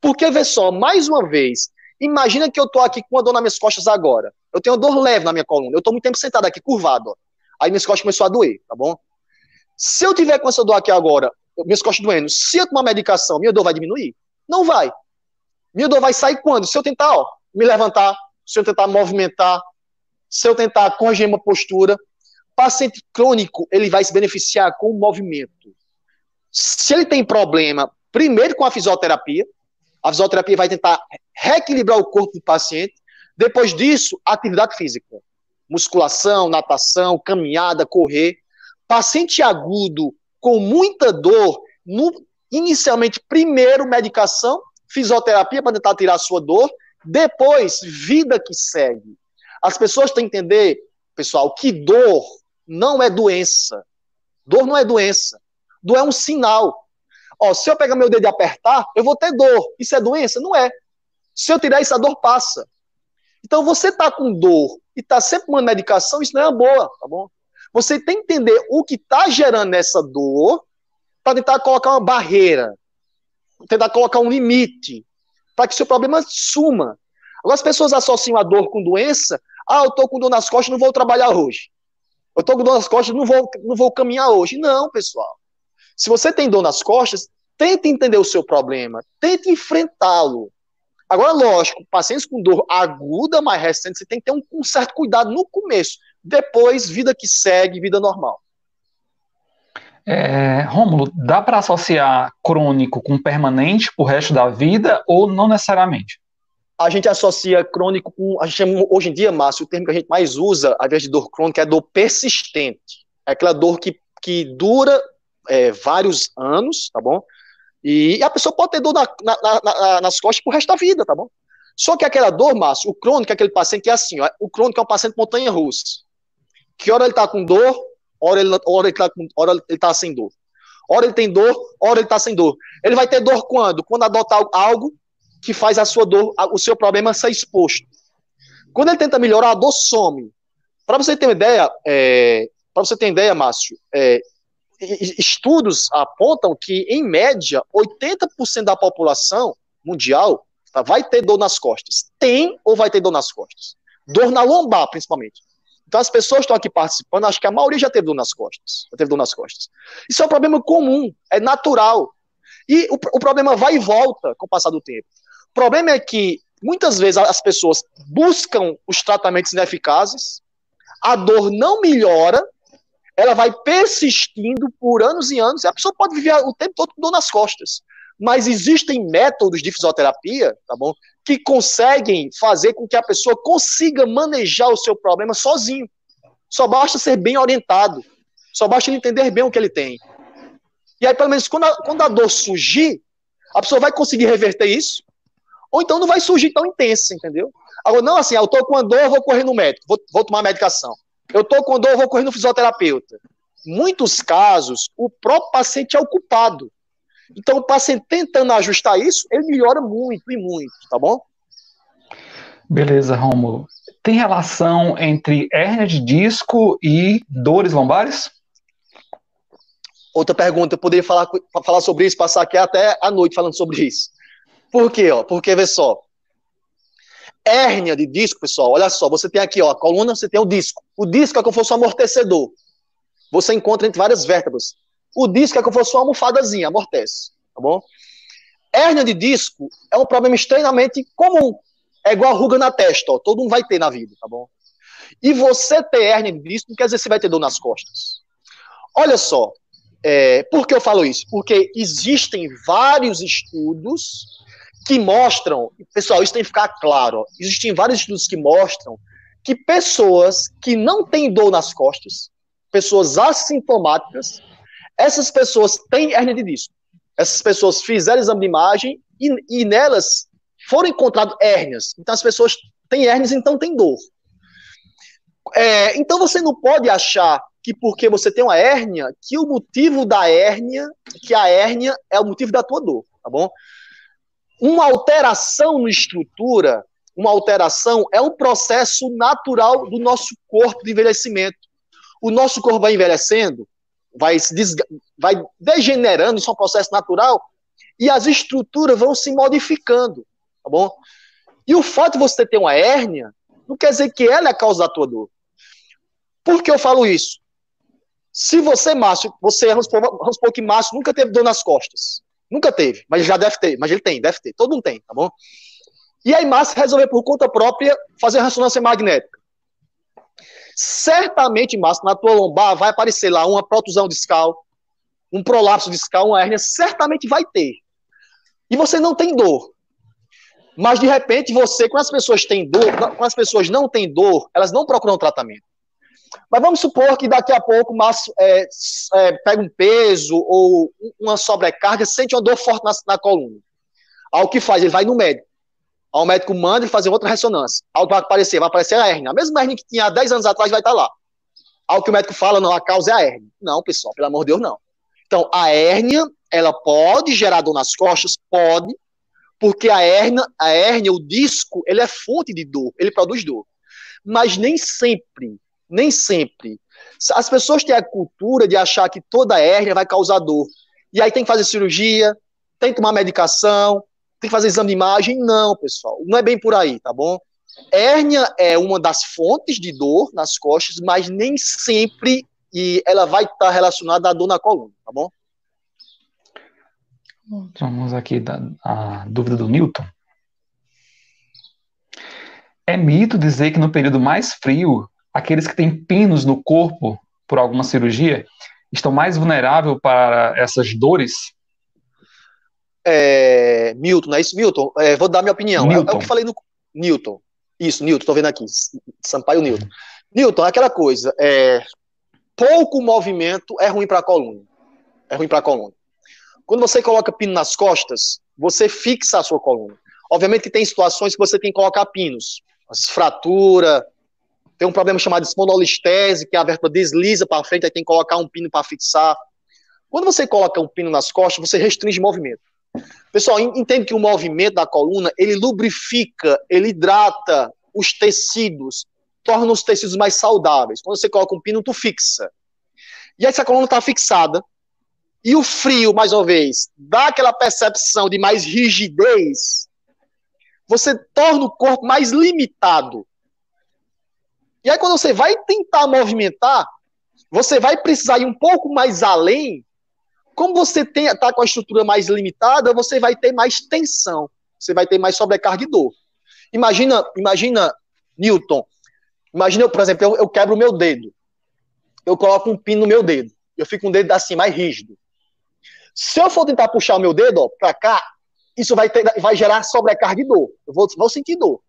Porque, vê só, mais uma vez, imagina que eu estou aqui com uma dor nas minhas costas agora. Eu tenho dor leve na minha coluna. Eu estou muito tempo sentado aqui, curvado. Ó. Aí minhas costas começou a doer, tá bom? Se eu tiver com essa dor aqui agora, minhas costas doendo, se eu tomar medicação, minha dor vai diminuir? Não vai. Minha dor vai sair quando? Se eu tentar, ó, me levantar, se eu tentar movimentar, se eu tentar corrigir uma postura. Paciente crônico, ele vai se beneficiar com o movimento. Se ele tem problema, primeiro com a fisioterapia, a fisioterapia vai tentar reequilibrar o corpo do paciente. Depois disso, atividade física. Musculação, natação, caminhada, correr. Paciente agudo com muita dor, no, inicialmente, primeiro medicação, fisioterapia para tentar tirar a sua dor, depois, vida que segue. As pessoas têm que entender, pessoal, que dor não é doença. Dor não é doença. Dor é um sinal. Ó, se eu pegar meu dedo e apertar, eu vou ter dor. Isso é doença? Não é. Se eu tirar isso, a dor passa. Então, você está com dor e está sempre uma medicação, isso não é boa, tá bom? Você tem que entender o que está gerando essa dor para tentar colocar uma barreira, tentar colocar um limite, para que seu problema suma. Agora, as pessoas associam a dor com doença. Ah, eu estou com dor nas costas, não vou trabalhar hoje. Eu estou com dor nas costas, não vou, não vou caminhar hoje. Não, pessoal. Se você tem dor nas costas, tente entender o seu problema, tente enfrentá-lo. Agora, lógico, pacientes com dor aguda, mais recente, você tem que ter um, um certo cuidado no começo. Depois, vida que segue, vida normal. É, Rômulo, dá para associar crônico com permanente o resto da vida ou não necessariamente? A gente associa crônico com. A gente chama, hoje em dia, Márcio, o termo que a gente mais usa, ao invés de dor crônica, é dor persistente. É aquela dor que, que dura é, vários anos, tá bom? E a pessoa pode ter dor na, na, na, nas costas pro resto da vida, tá bom? Só que aquela dor, Márcio, o crônico é aquele paciente que é assim, ó, o crônico é um paciente montanha-russa. Que hora ele tá com dor, hora ele, hora ele, tá, com, hora ele tá sem dor. Hora ele tem dor, hora ele tá sem dor. Ele vai ter dor quando? Quando adota algo que faz a sua dor, o seu problema ser exposto. Quando ele tenta melhorar, a dor some. Para você ter uma ideia, é, para você ter ideia, Márcio, é, estudos apontam que, em média, 80% da população mundial tá, vai ter dor nas costas. Tem ou vai ter dor nas costas? Dor na lombar, principalmente. Então, as pessoas estão aqui participando, acho que a maioria já teve dor nas costas. Já teve dor nas costas. Isso é um problema comum, é natural. E o, o problema vai e volta com o passar do tempo. O problema é que, muitas vezes, as pessoas buscam os tratamentos ineficazes, a dor não melhora, ela vai persistindo por anos e anos, e a pessoa pode viver o tempo todo com dor nas costas. Mas existem métodos de fisioterapia, tá bom? Que conseguem fazer com que a pessoa consiga manejar o seu problema sozinho. Só basta ser bem orientado. Só basta entender bem o que ele tem. E aí, pelo menos, quando a, quando a dor surgir, a pessoa vai conseguir reverter isso, ou então não vai surgir tão intensa, entendeu? Agora, não assim, ah, eu tô com dor, eu vou correr no médico, vou, vou tomar medicação. Eu estou com dor, eu vou correr no fisioterapeuta. Muitos casos, o próprio paciente é o culpado. Então, o paciente tentando ajustar isso, ele melhora muito e muito, tá bom? Beleza, Romulo. Tem relação entre hérnia de disco e dores lombares? Outra pergunta, eu poderia falar, falar sobre isso, passar aqui até a noite falando sobre isso. Por quê? Ó? Porque, vê só, hérnia de disco, pessoal, olha só, você tem aqui, ó, a coluna, você tem o disco. O disco é como se fosse um amortecedor. Você encontra entre várias vértebras. O disco é como se fosse uma almofadazinha, amortece, tá bom? Hérnia de disco é um problema extremamente comum. É igual ruga na testa, ó, todo mundo vai ter na vida, tá bom? E você ter hérnia de disco não quer dizer que você vai ter dor nas costas. Olha só, é, por que eu falo isso? Porque existem vários estudos que mostram, pessoal, isso tem que ficar claro. Existem vários estudos que mostram que pessoas que não têm dor nas costas, pessoas assintomáticas, essas pessoas têm hernia de disco. Essas pessoas fizeram exame de imagem e, e nelas foram encontradas hérnias. Então as pessoas têm hérnias, então tem dor. É, então você não pode achar que porque você tem uma hérnia, que o motivo da hérnia, que a hérnia é o motivo da tua dor, tá bom? Uma alteração na estrutura, uma alteração é um processo natural do nosso corpo de envelhecimento. O nosso corpo vai envelhecendo, vai, se vai degenerando, isso é um processo natural, e as estruturas vão se modificando, tá bom? E o fato de você ter uma hérnia não quer dizer que ela é a causa da tua dor. Por que eu falo isso? Se você, Márcio, você, vamos supor que Márcio nunca teve dor nas costas. Nunca teve, mas já deve ter, mas ele tem, deve ter, todo mundo tem, tá bom? E aí Márcio resolveu por conta própria fazer ressonância magnética. Certamente, Márcio, na tua lombar vai aparecer lá uma protusão discal, um prolapso discal, uma hérnia, certamente vai ter. E você não tem dor. Mas de repente você, quando as pessoas têm dor, quando as pessoas não têm dor, elas não procuram tratamento. Mas vamos supor que daqui a pouco Márcio é, é, pega um peso ou uma sobrecarga, sente uma dor forte na, na coluna. Aí o que faz? Ele vai no médico. Aí o médico manda ele fazer outra ressonância. Aí vai aparecer, vai aparecer a hérnia. A mesma hérnia que tinha há 10 anos atrás vai estar lá. Aí o que o médico fala, não, a causa é a hérnia. Não, pessoal, pelo amor de Deus, não. Então, a hérnia, ela pode gerar dor nas costas? Pode. Porque a hérnia, a hérnia, o disco, ele é fonte de dor, ele produz dor. Mas nem sempre nem sempre. As pessoas têm a cultura de achar que toda hérnia vai causar dor. E aí tem que fazer cirurgia, tem que tomar medicação, tem que fazer exame de imagem. Não, pessoal, não é bem por aí, tá bom? Hérnia é uma das fontes de dor nas costas, mas nem sempre e ela vai estar relacionada à dor na coluna, tá bom? Vamos aqui da a dúvida do Newton. É mito dizer que no período mais frio aqueles que têm pinos no corpo por alguma cirurgia estão mais vulneráveis para essas dores? É, Milton, não é isso, Milton? É, vou dar minha opinião. É, é, o que falei no Newton. Isso, Newton, estou vendo aqui. Sampaio Newton. Newton, aquela coisa, é, pouco movimento é ruim para a coluna. É ruim para a coluna. Quando você coloca pino nas costas, você fixa a sua coluna. Obviamente que tem situações que você tem que colocar pinos. Fratura, tem um problema chamado espondolistese, que a vértebra desliza para frente, aí tem que colocar um pino para fixar. Quando você coloca um pino nas costas, você restringe o movimento. Pessoal, entende que o movimento da coluna, ele lubrifica, ele hidrata os tecidos, torna os tecidos mais saudáveis. Quando você coloca um pino, tu fixa. E aí, essa coluna está fixada, e o frio, mais uma vez, dá aquela percepção de mais rigidez, você torna o corpo mais limitado. E aí, quando você vai tentar movimentar, você vai precisar ir um pouco mais além. Como você está com a estrutura mais limitada, você vai ter mais tensão, você vai ter mais sobrecarga e dor. Imagina, imagina, Newton. Imagina, por exemplo, eu, eu quebro o meu dedo. Eu coloco um pino no meu dedo. Eu fico com o dedo assim, mais rígido. Se eu for tentar puxar o meu dedo para cá, isso vai, ter, vai gerar sobrecarga e dor. Eu vou, vou sentir dor.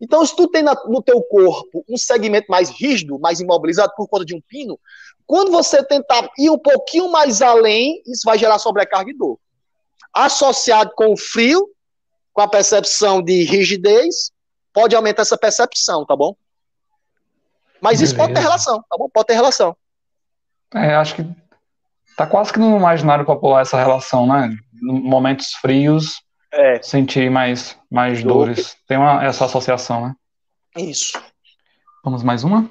Então, se tu tem na, no teu corpo um segmento mais rígido, mais imobilizado por conta de um pino, quando você tentar ir um pouquinho mais além, isso vai gerar sobrecarga e dor. Associado com o frio, com a percepção de rigidez, pode aumentar essa percepção, tá bom? Mas Beleza. isso pode ter relação, tá bom? Pode ter relação. É, acho que tá quase que no imaginário popular essa relação, né? Momentos frios, é. sentir mais, mais dores. Tem uma, essa associação, né? Isso. Vamos mais uma?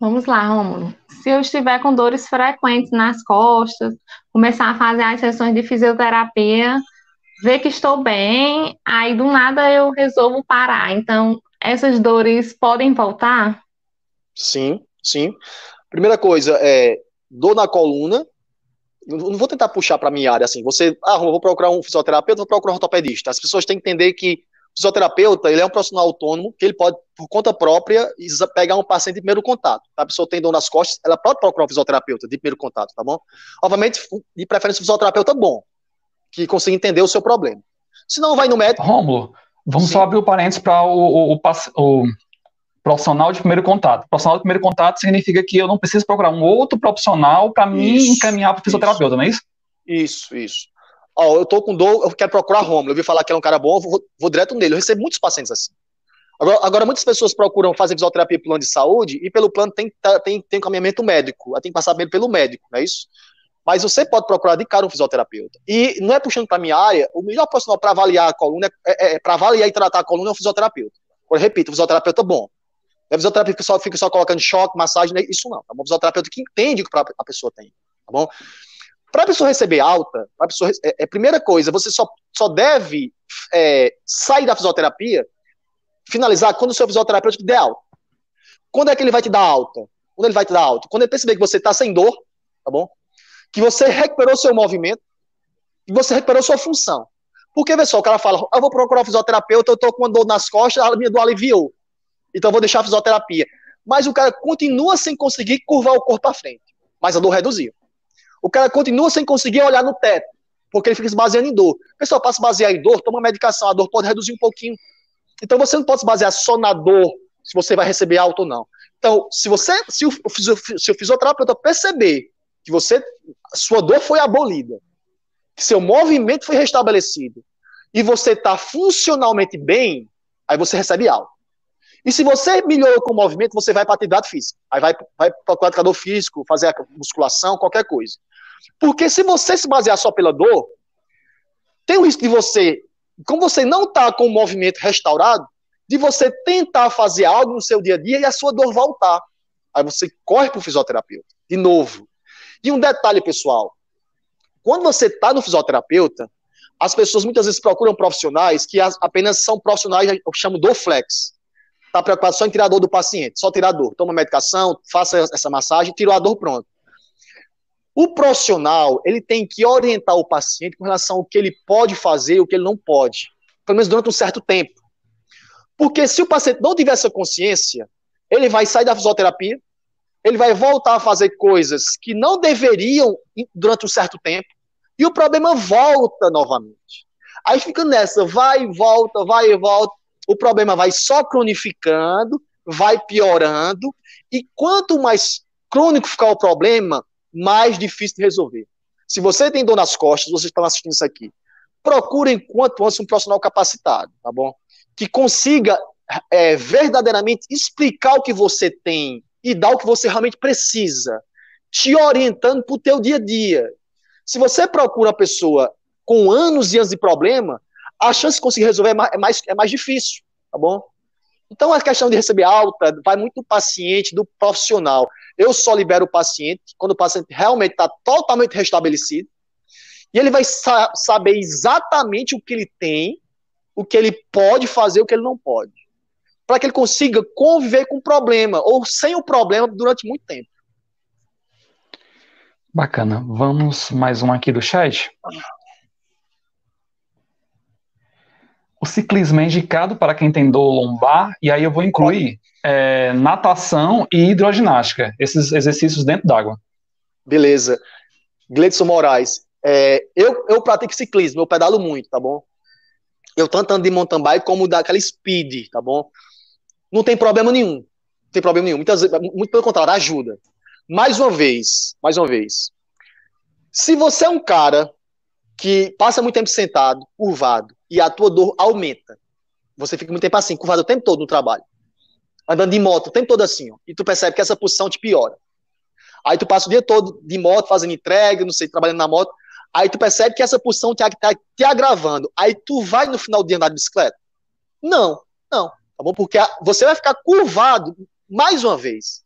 Vamos lá, Rômulo. Se eu estiver com dores frequentes nas costas, começar a fazer as sessões de fisioterapia, ver que estou bem, aí do nada eu resolvo parar. Então, essas dores podem voltar? Sim, sim. Primeira coisa é dor na coluna, não vou tentar puxar para minha área assim. Você, ah, vou procurar um fisioterapeuta, vou procurar um ortopedista. As pessoas têm que entender que o fisioterapeuta ele é um profissional autônomo que ele pode, por conta própria, pegar um paciente de primeiro contato. A pessoa tem dor nas costas, ela pode procurar um fisioterapeuta de primeiro contato, tá bom? Obviamente, de preferência, um fisioterapeuta bom, que consiga entender o seu problema. Se não, vai no médico. Rômulo, vamos Sim. só abrir o parênteses para o, o, o, o, profissional de primeiro contato. Profissional de primeiro contato significa que eu não preciso procurar um outro profissional para me encaminhar para fisioterapeuta, isso. não é isso? Isso, isso. Ó, eu tô com dor, eu quero procurar Rômulo. Eu vi falar que é um cara bom, eu vou, vou direto nele. Eu recebo muitos pacientes assim. Agora, agora, muitas pessoas procuram fazer fisioterapia pelo plano de saúde e pelo plano tem, tem, tem encaminhamento médico, tem que passar pelo médico, não é isso? Mas você pode procurar de cara um fisioterapeuta. E não é puxando para minha área, o melhor profissional para avaliar a coluna, é, é, é para avaliar e tratar a coluna é o fisioterapeuta. Eu repito, fisioterapeuta bom. Não é fisioterapeuta que só, fica só colocando choque, massagem, né? isso não. É um fisioterapeuta que entende o que a pessoa tem, tá bom? Para a pessoa receber alta, a pessoa, é, é, primeira coisa, você só, só deve é, sair da fisioterapia, finalizar quando o seu fisioterapeuta te der alta. Quando é que ele vai te dar alta? Quando ele vai te dar alta? Quando ele perceber que você está sem dor, tá bom? que você recuperou seu movimento, que você recuperou sua função. Porque, só, o cara fala, eu vou procurar um fisioterapeuta, eu tô com uma dor nas costas, a minha dor aliviou. Então vou deixar a fisioterapia. Mas o cara continua sem conseguir curvar o corpo à frente. Mas a dor reduziu. O cara continua sem conseguir olhar no teto, porque ele fica se baseando em dor. O pessoal, para se basear em dor, toma medicação, a dor pode reduzir um pouquinho. Então você não pode se basear só na dor, se você vai receber alta ou não. Então, se você, se o, se o fisioterapeuta perceber que você, sua dor foi abolida, que seu movimento foi restabelecido e você está funcionalmente bem, aí você recebe algo. E se você melhorou com o movimento, você vai para atividade física. Aí vai, vai o educador físico, fazer a musculação, qualquer coisa. Porque se você se basear só pela dor, tem o risco de você, como você não está com o movimento restaurado, de você tentar fazer algo no seu dia a dia e a sua dor voltar. Aí você corre para o fisioterapeuta, de novo. E um detalhe, pessoal: quando você está no fisioterapeuta, as pessoas muitas vezes procuram profissionais que apenas são profissionais, eu chamo do flex. Está preocupado só em tirar a dor do paciente, só tirar a dor. Toma medicação, faça essa massagem, tira a dor, pronto. O profissional, ele tem que orientar o paciente com relação ao que ele pode fazer e o que ele não pode. Pelo menos durante um certo tempo. Porque se o paciente não tiver essa consciência, ele vai sair da fisioterapia, ele vai voltar a fazer coisas que não deveriam durante um certo tempo, e o problema volta novamente. Aí fica nessa, vai e volta, vai e volta, o problema vai só cronificando, vai piorando, e quanto mais crônico ficar o problema, mais difícil de resolver. Se você tem dor nas costas, vocês estão assistindo isso aqui, procurem quanto antes um profissional capacitado, tá bom? Que consiga é, verdadeiramente explicar o que você tem e dar o que você realmente precisa, te orientando para o teu dia a dia. Se você procura uma pessoa com anos e anos de problema, a chance de conseguir resolver é mais, é mais, é mais difícil, tá bom? Então a questão de receber alta vai muito do paciente, do profissional. Eu só libero o paciente quando o paciente realmente está totalmente restabelecido e ele vai sa saber exatamente o que ele tem, o que ele pode fazer, o que ele não pode para que ele consiga conviver com o problema ou sem o problema durante muito tempo. Bacana. Vamos mais um aqui do chat. O ciclismo é indicado para quem tem dor lombar, e aí eu vou incluir é, natação e hidroginástica, esses exercícios dentro d'água. Beleza. Gleidson Moraes, é, eu, eu pratico ciclismo, eu pedalo muito, tá bom? Eu tanto ando de mountain bike como daquela speed, tá bom? não tem problema nenhum. Não tem problema nenhum. Muitas, muito pelo contrário, ajuda. Mais uma vez, mais uma vez. Se você é um cara que passa muito tempo sentado, curvado, e a tua dor aumenta, você fica muito tempo assim, curvado o tempo todo no trabalho, andando de moto o tempo todo assim, ó, e tu percebe que essa posição te piora. Aí tu passa o dia todo de moto, fazendo entrega, não sei, trabalhando na moto, aí tu percebe que essa posição está te, te agravando. Aí tu vai no final do dia andar de bicicleta? Não, não tá bom? Porque você vai ficar curvado mais uma vez.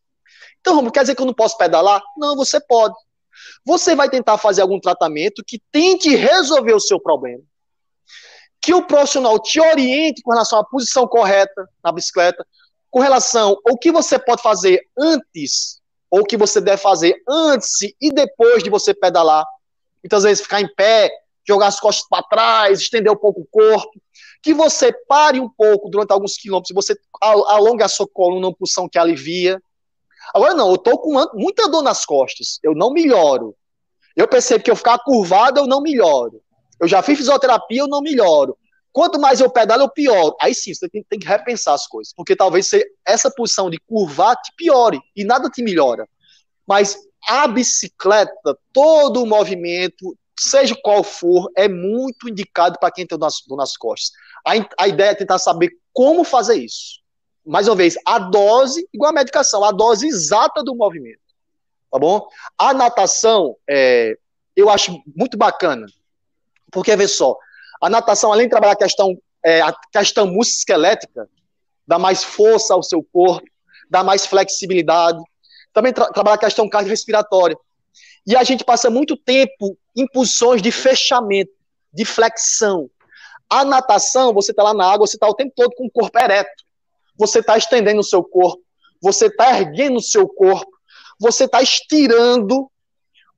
Então, Romulo, quer dizer que eu não posso pedalar? Não, você pode. Você vai tentar fazer algum tratamento que tente resolver o seu problema. Que o profissional te oriente com relação à posição correta na bicicleta, com relação ao que você pode fazer antes, ou o que você deve fazer antes e depois de você pedalar. Muitas vezes ficar em pé, jogar as costas para trás, estender um pouco o corpo que você pare um pouco durante alguns quilômetros, você alonga a sua coluna, uma pulsão que alivia. Agora não, eu estou com muita dor nas costas, eu não melhoro. Eu percebo que eu ficar curvado, eu não melhoro. Eu já fiz fisioterapia, eu não melhoro. quanto mais eu pedalo, eu pioro. Aí sim, você tem, tem que repensar as coisas, porque talvez essa posição de curvar te piore e nada te melhora. Mas a bicicleta, todo o movimento, seja qual for, é muito indicado para quem tem dor nas, nas costas. A, a ideia é tentar saber como fazer isso. Mais uma vez, a dose, igual a medicação, a dose exata do movimento. Tá bom? A natação, é, eu acho muito bacana, porque, vê só, a natação, além de trabalhar a questão, é, a questão musculoesquelética, dá mais força ao seu corpo, dá mais flexibilidade, também tra trabalha a questão cardiorrespiratória. E a gente passa muito tempo em posições de fechamento, de flexão. A natação, você está lá na água, você está o tempo todo com o corpo ereto. Você está estendendo o seu corpo, você está erguendo o seu corpo, você está estirando,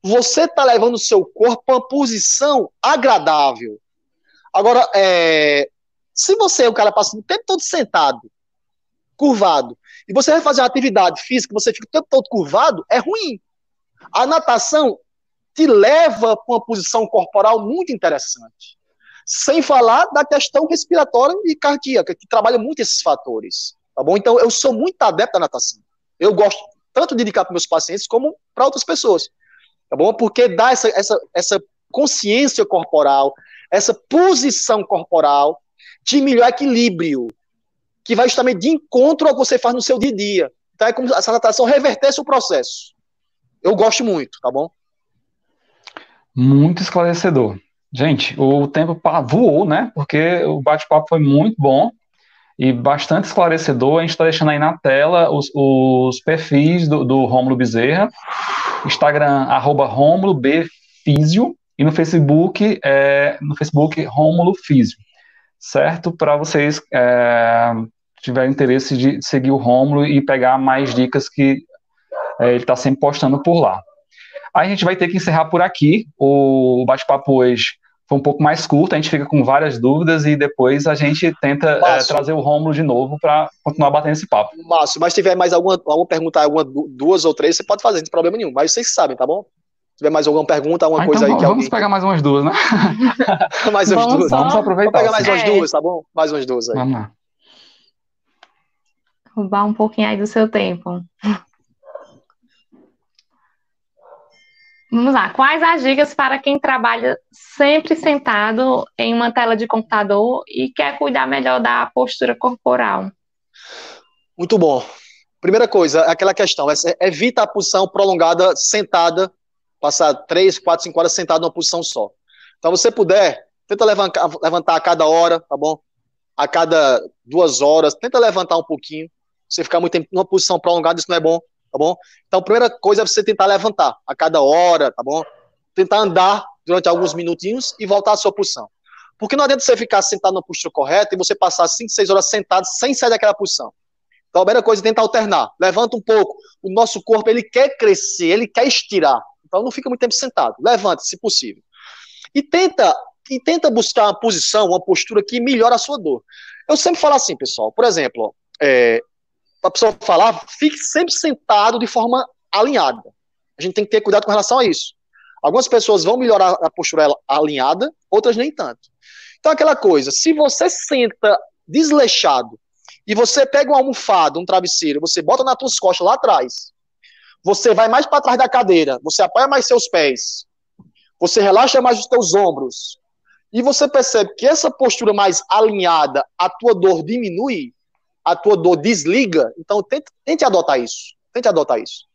você está levando o seu corpo a uma posição agradável. Agora, é, se você, o cara passa o tempo todo sentado, curvado, e você vai fazer uma atividade física, você fica o tempo todo curvado, é ruim. A natação te leva para uma posição corporal muito interessante. Sem falar da questão respiratória e cardíaca, que trabalha muito esses fatores. Tá bom? Então, eu sou muito adepto à natação. Eu gosto tanto de indicar para meus pacientes como para outras pessoas. Tá bom? Porque dá essa, essa, essa consciência corporal, essa posição corporal de melhor equilíbrio, que vai justamente de encontro ao que você faz no seu dia a dia. Então é como se essa natação revertesse o processo. Eu gosto muito, tá bom? Muito esclarecedor. Gente, o tempo voou, né? Porque o bate-papo foi muito bom e bastante esclarecedor. A gente está deixando aí na tela os, os perfis do, do Rômulo Bezerra, Instagram, arroba B Físio, e no Facebook, é, no Facebook, Rômulo Físio, certo? Para vocês é, tiverem interesse de seguir o Rômulo e pegar mais dicas que é, ele está sempre postando por lá. A gente vai ter que encerrar por aqui. O bate-papo hoje foi um pouco mais curto, a gente fica com várias dúvidas e depois a gente tenta é, trazer o Rômulo de novo para continuar batendo esse papo. Márcio, mas se tiver mais alguma, alguma pergunta, alguma, duas ou três, você pode fazer, não tem problema nenhum. Mas vocês sabem, tá bom? Se tiver mais alguma pergunta, alguma ah, coisa então, aí que Vamos alguém... pegar mais umas duas, né? mais umas vamos duas. Só... Vamos aproveitar. Vamos pegar mais umas é. duas, tá bom? Mais umas duas aí. Vamos lá. Roubar um pouquinho aí do seu tempo. Vamos lá. Quais as dicas para quem trabalha sempre sentado em uma tela de computador e quer cuidar melhor da postura corporal? Muito bom. Primeira coisa, aquela questão, é, evita a posição prolongada sentada, passar três, quatro, cinco horas sentado numa posição só. Então, você puder, tenta levantar, levantar a cada hora, tá bom? A cada duas horas, tenta levantar um pouquinho. Você ficar muito tempo numa posição prolongada, isso não é bom tá bom? Então, a primeira coisa é você tentar levantar a cada hora, tá bom? Tentar andar durante alguns minutinhos e voltar à sua posição. Porque não adianta você ficar sentado na postura correta e você passar 5, 6 horas sentado sem sair daquela posição. Então, a primeira coisa é tentar alternar. Levanta um pouco. O nosso corpo, ele quer crescer, ele quer estirar. Então, não fica muito tempo sentado. Levante, se possível. E tenta, e tenta buscar uma posição, uma postura que melhore a sua dor. Eu sempre falo assim, pessoal. Por exemplo, é, para a pessoa falar, fique sempre sentado de forma alinhada. A gente tem que ter cuidado com relação a isso. Algumas pessoas vão melhorar a postura alinhada, outras nem tanto. Então, aquela coisa, se você senta desleixado e você pega uma almofada, um travesseiro, você bota nas suas costas lá atrás, você vai mais para trás da cadeira, você apoia mais seus pés, você relaxa mais os seus ombros, e você percebe que essa postura mais alinhada, a tua dor diminui, a tua dor desliga, então tente, tente adotar isso. Tente adotar isso.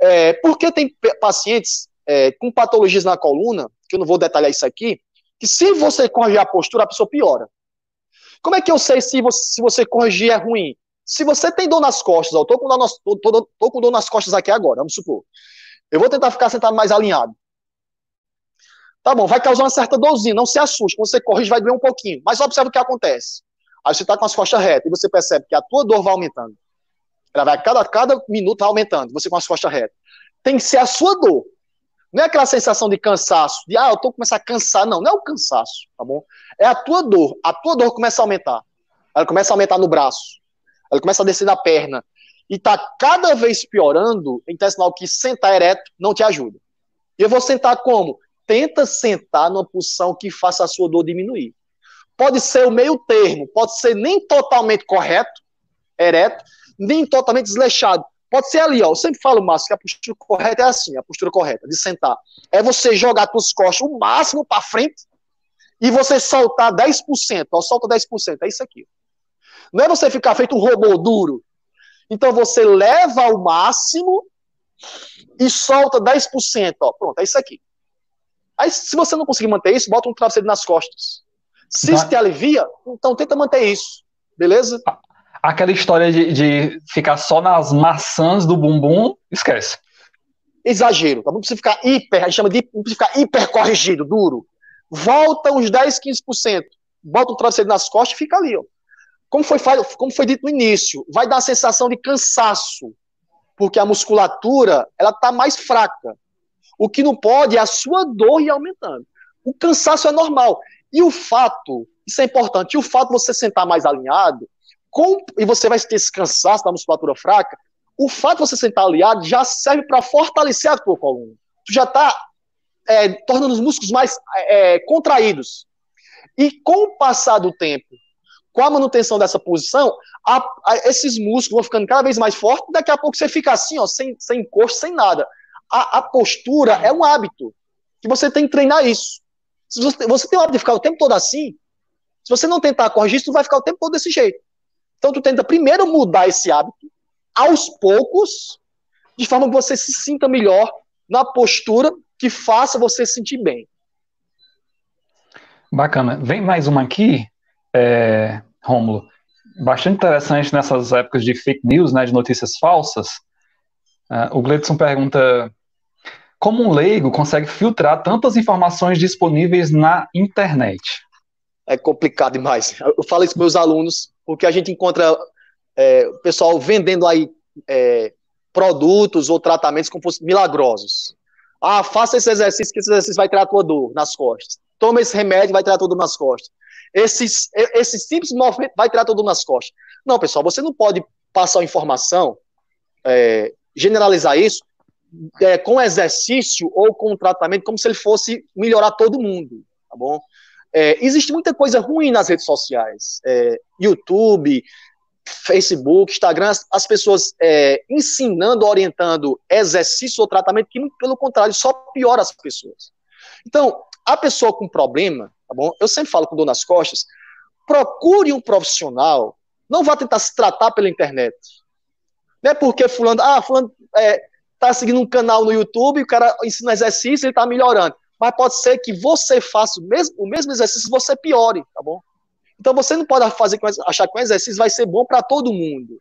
É, porque tem pacientes é, com patologias na coluna, que eu não vou detalhar isso aqui, que se você corrigir a postura, a pessoa piora. Como é que eu sei se você, se você corrigir é ruim? Se você tem dor nas costas, eu tô com dor, nas, tô, tô, tô com dor nas costas aqui agora, vamos supor. Eu vou tentar ficar sentado mais alinhado. Tá bom, vai causar uma certa dorzinha, não se assuste. Quando você corrige, vai doer um pouquinho. Mas observe o que acontece. Aí você está com as costas retas e você percebe que a tua dor vai aumentando. Ela vai, cada, cada minuto aumentando, você com as costas retas. Tem que ser a sua dor. Não é aquela sensação de cansaço, de, ah, eu estou começando a cansar. Não, não é o cansaço, tá bom? É a tua dor. A tua dor começa a aumentar. Ela começa a aumentar no braço. Ela começa a descer na perna. E está cada vez piorando, então é sinal que sentar ereto não te ajuda. E eu vou sentar como? Tenta sentar numa posição que faça a sua dor diminuir. Pode ser o meio termo, pode ser nem totalmente correto, ereto, nem totalmente desleixado. Pode ser ali, ó. Eu sempre falo, Márcio, que a postura correta é assim, a postura correta, de sentar. É você jogar suas costas o máximo para frente e você soltar 10%. Ó, solta 10%. É isso aqui. Não é você ficar feito um robô duro. Então você leva ao máximo e solta 10%. Ó. Pronto, é isso aqui. Aí, se você não conseguir manter isso, bota um travesseiro nas costas. Se tá. isso te alivia, então tenta manter isso. Beleza? Aquela história de, de ficar só nas maçãs do bumbum, esquece. Exagero, tá? Não precisa ficar hiper, a gente chama de não precisa ficar hiper corrigido, duro. Volta uns 10, 15%. Bota um travesseiro nas costas e fica ali, ó. Como foi, como foi dito no início, vai dar a sensação de cansaço, porque a musculatura ela está mais fraca. O que não pode é a sua dor ir aumentando. O cansaço é normal. E o fato, isso é importante, e o fato de você sentar mais alinhado, com, e você vai ter esse cansaço da musculatura fraca, o fato de você sentar alinhado já serve para fortalecer a tua coluna. Tu já está é, tornando os músculos mais é, contraídos. E com o passar do tempo, com a manutenção dessa posição, a, a, esses músculos vão ficando cada vez mais fortes, daqui a pouco você fica assim, ó, sem, sem encosto, sem nada. A, a postura é um hábito, que você tem que treinar isso. Se você, você tem o hábito de ficar o tempo todo assim, se você não tentar corrigir isso, vai ficar o tempo todo desse jeito. Então tu tenta primeiro mudar esse hábito, aos poucos, de forma que você se sinta melhor na postura que faça você se sentir bem. Bacana. Vem mais uma aqui, é, Rômulo. Bastante interessante nessas épocas de fake news, né, de notícias falsas. Uh, o Gledson pergunta como um leigo consegue filtrar tantas informações disponíveis na internet? É complicado demais. Eu falo isso com meus alunos, porque a gente encontra é, o pessoal vendendo aí é, produtos ou tratamentos como milagrosos. Ah, faça esse exercício, que esse exercício vai tirar a tua dor nas costas. Toma esse remédio, vai tirar tudo nas costas. Esse, esse simples movimento vai tirar tudo nas costas. Não, pessoal, você não pode passar a informação, é, generalizar isso, é, com exercício ou com tratamento, como se ele fosse melhorar todo mundo, tá bom? É, existe muita coisa ruim nas redes sociais, é, YouTube, Facebook, Instagram, as, as pessoas é, ensinando, orientando exercício ou tratamento que, pelo contrário, só piora as pessoas. Então, a pessoa com problema, tá bom? Eu sempre falo com dor nas costas, procure um profissional, não vá tentar se tratar pela internet. Não é porque fulano, ah, fulano é, tá seguindo um canal no YouTube, o cara ensina exercício, ele tá melhorando. Mas pode ser que você faça o mesmo, o mesmo exercício você piore, tá bom? Então você não pode fazer achar que o exercício vai ser bom para todo mundo.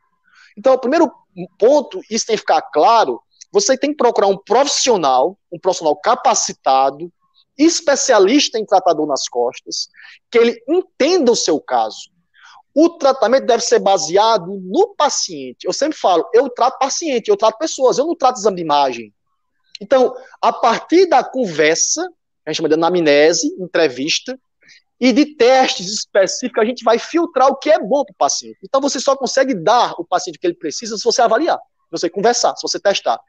Então, o primeiro ponto, isso tem que ficar claro, você tem que procurar um profissional, um profissional capacitado, especialista em tratador nas costas, que ele entenda o seu caso. O tratamento deve ser baseado no paciente. Eu sempre falo, eu trato paciente, eu trato pessoas, eu não trato exame de imagem. Então, a partir da conversa, a gente chama de anamnese, entrevista, e de testes específicos, a gente vai filtrar o que é bom para o paciente. Então, você só consegue dar o paciente o que ele precisa se você avaliar, se você conversar, se você testar.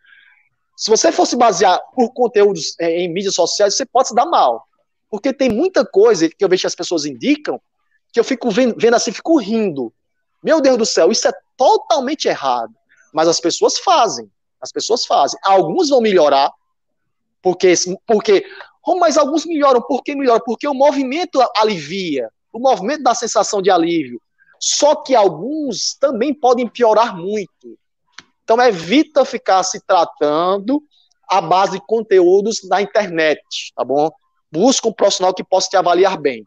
Se você fosse basear por conteúdos é, em mídias sociais, você pode se dar mal. Porque tem muita coisa que eu vejo que as pessoas indicam que eu fico vendo, vendo assim, fico rindo. Meu Deus do céu, isso é totalmente errado. Mas as pessoas fazem. As pessoas fazem. Alguns vão melhorar, porque, porque oh, mas alguns melhoram. Por que melhoram? Porque o movimento alivia. O movimento dá sensação de alívio. Só que alguns também podem piorar muito. Então evita ficar se tratando à base de conteúdos na internet, tá bom? Busca um profissional que possa te avaliar bem.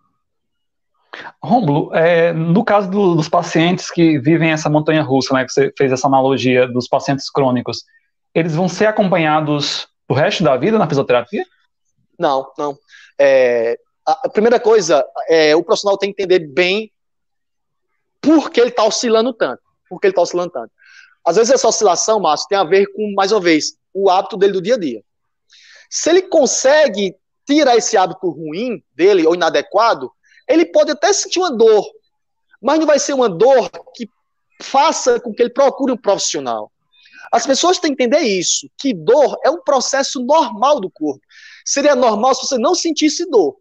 Rômulo, é, no caso do, dos pacientes que vivem essa montanha russa, né, que você fez essa analogia dos pacientes crônicos, eles vão ser acompanhados o resto da vida na fisioterapia? Não, não. É, a primeira coisa, é, o profissional tem que entender bem por que ele está oscilando tanto. Por que ele está oscilando tanto. Às vezes essa oscilação, Márcio, tem a ver com, mais uma vez, o hábito dele do dia a dia. Se ele consegue tirar esse hábito ruim dele, ou inadequado, ele pode até sentir uma dor, mas não vai ser uma dor que faça com que ele procure um profissional. As pessoas têm que entender isso, que dor é um processo normal do corpo. Seria normal se você não sentisse dor.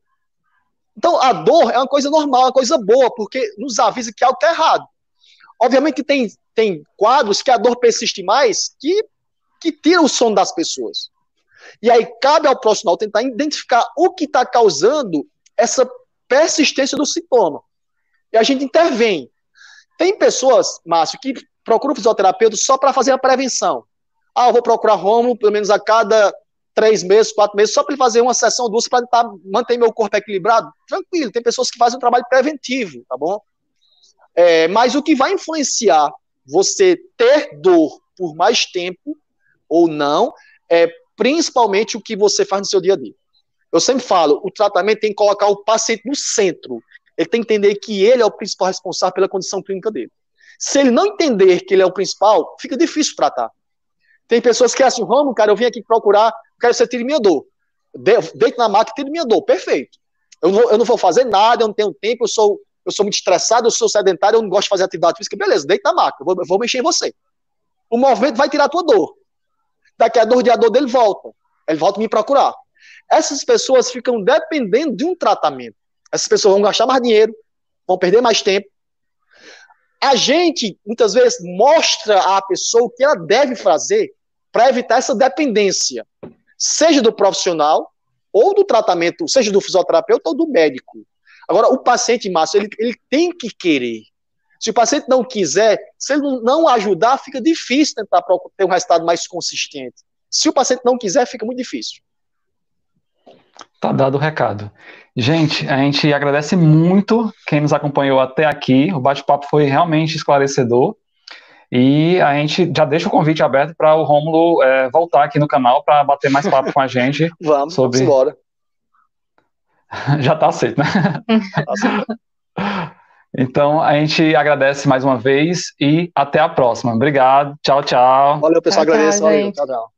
Então, a dor é uma coisa normal, uma coisa boa, porque nos avisa que algo está errado. Obviamente que tem, tem quadros que a dor persiste mais, que, que tira o sono das pessoas. E aí cabe ao profissional tentar identificar o que está causando essa persistência do sintoma. E a gente intervém. Tem pessoas, Márcio, que procuram fisioterapeuta só para fazer a prevenção. Ah, eu vou procurar Romulo pelo menos a cada três meses, quatro meses, só para ele fazer uma sessão duas para tentar manter meu corpo equilibrado. Tranquilo, tem pessoas que fazem um trabalho preventivo, tá bom? É, mas o que vai influenciar você ter dor por mais tempo ou não é principalmente o que você faz no seu dia a dia. Eu sempre falo, o tratamento tem que colocar o paciente no centro. Ele tem que entender que ele é o principal responsável pela condição clínica dele. Se ele não entender que ele é o principal, fica difícil tratar. Tem pessoas que é assim, vamos, cara, eu vim aqui procurar, quero que você tire minha dor. Deito na máquina e tire minha dor. Perfeito. Eu não, eu não vou fazer nada, eu não tenho tempo, eu sou, eu sou muito estressado, eu sou sedentário, eu não gosto de fazer atividade física. Beleza, deita na máquina, eu vou, eu vou mexer em você. O movimento vai tirar a tua dor. Daqui a dois dias a dor dele volta. Ele volta me procurar. Essas pessoas ficam dependendo de um tratamento. Essas pessoas vão gastar mais dinheiro, vão perder mais tempo. A gente, muitas vezes, mostra à pessoa o que ela deve fazer para evitar essa dependência, seja do profissional, ou do tratamento, seja do fisioterapeuta ou do médico. Agora, o paciente, Márcio, ele, ele tem que querer. Se o paciente não quiser, se ele não ajudar, fica difícil tentar ter um resultado mais consistente. Se o paciente não quiser, fica muito difícil. Tá dado o recado. Gente, a gente agradece muito quem nos acompanhou até aqui. O bate-papo foi realmente esclarecedor. E a gente já deixa o convite aberto para o Rômulo é, voltar aqui no canal para bater mais papo com a gente. vamos, sobre... vamos embora. já está aceito, né? Tá aceito. Então, a gente agradece mais uma vez e até a próxima. Obrigado. Tchau, tchau. Valeu, pessoal. Tchau, agradeço. Tchau, Valeu. Tchau, tchau.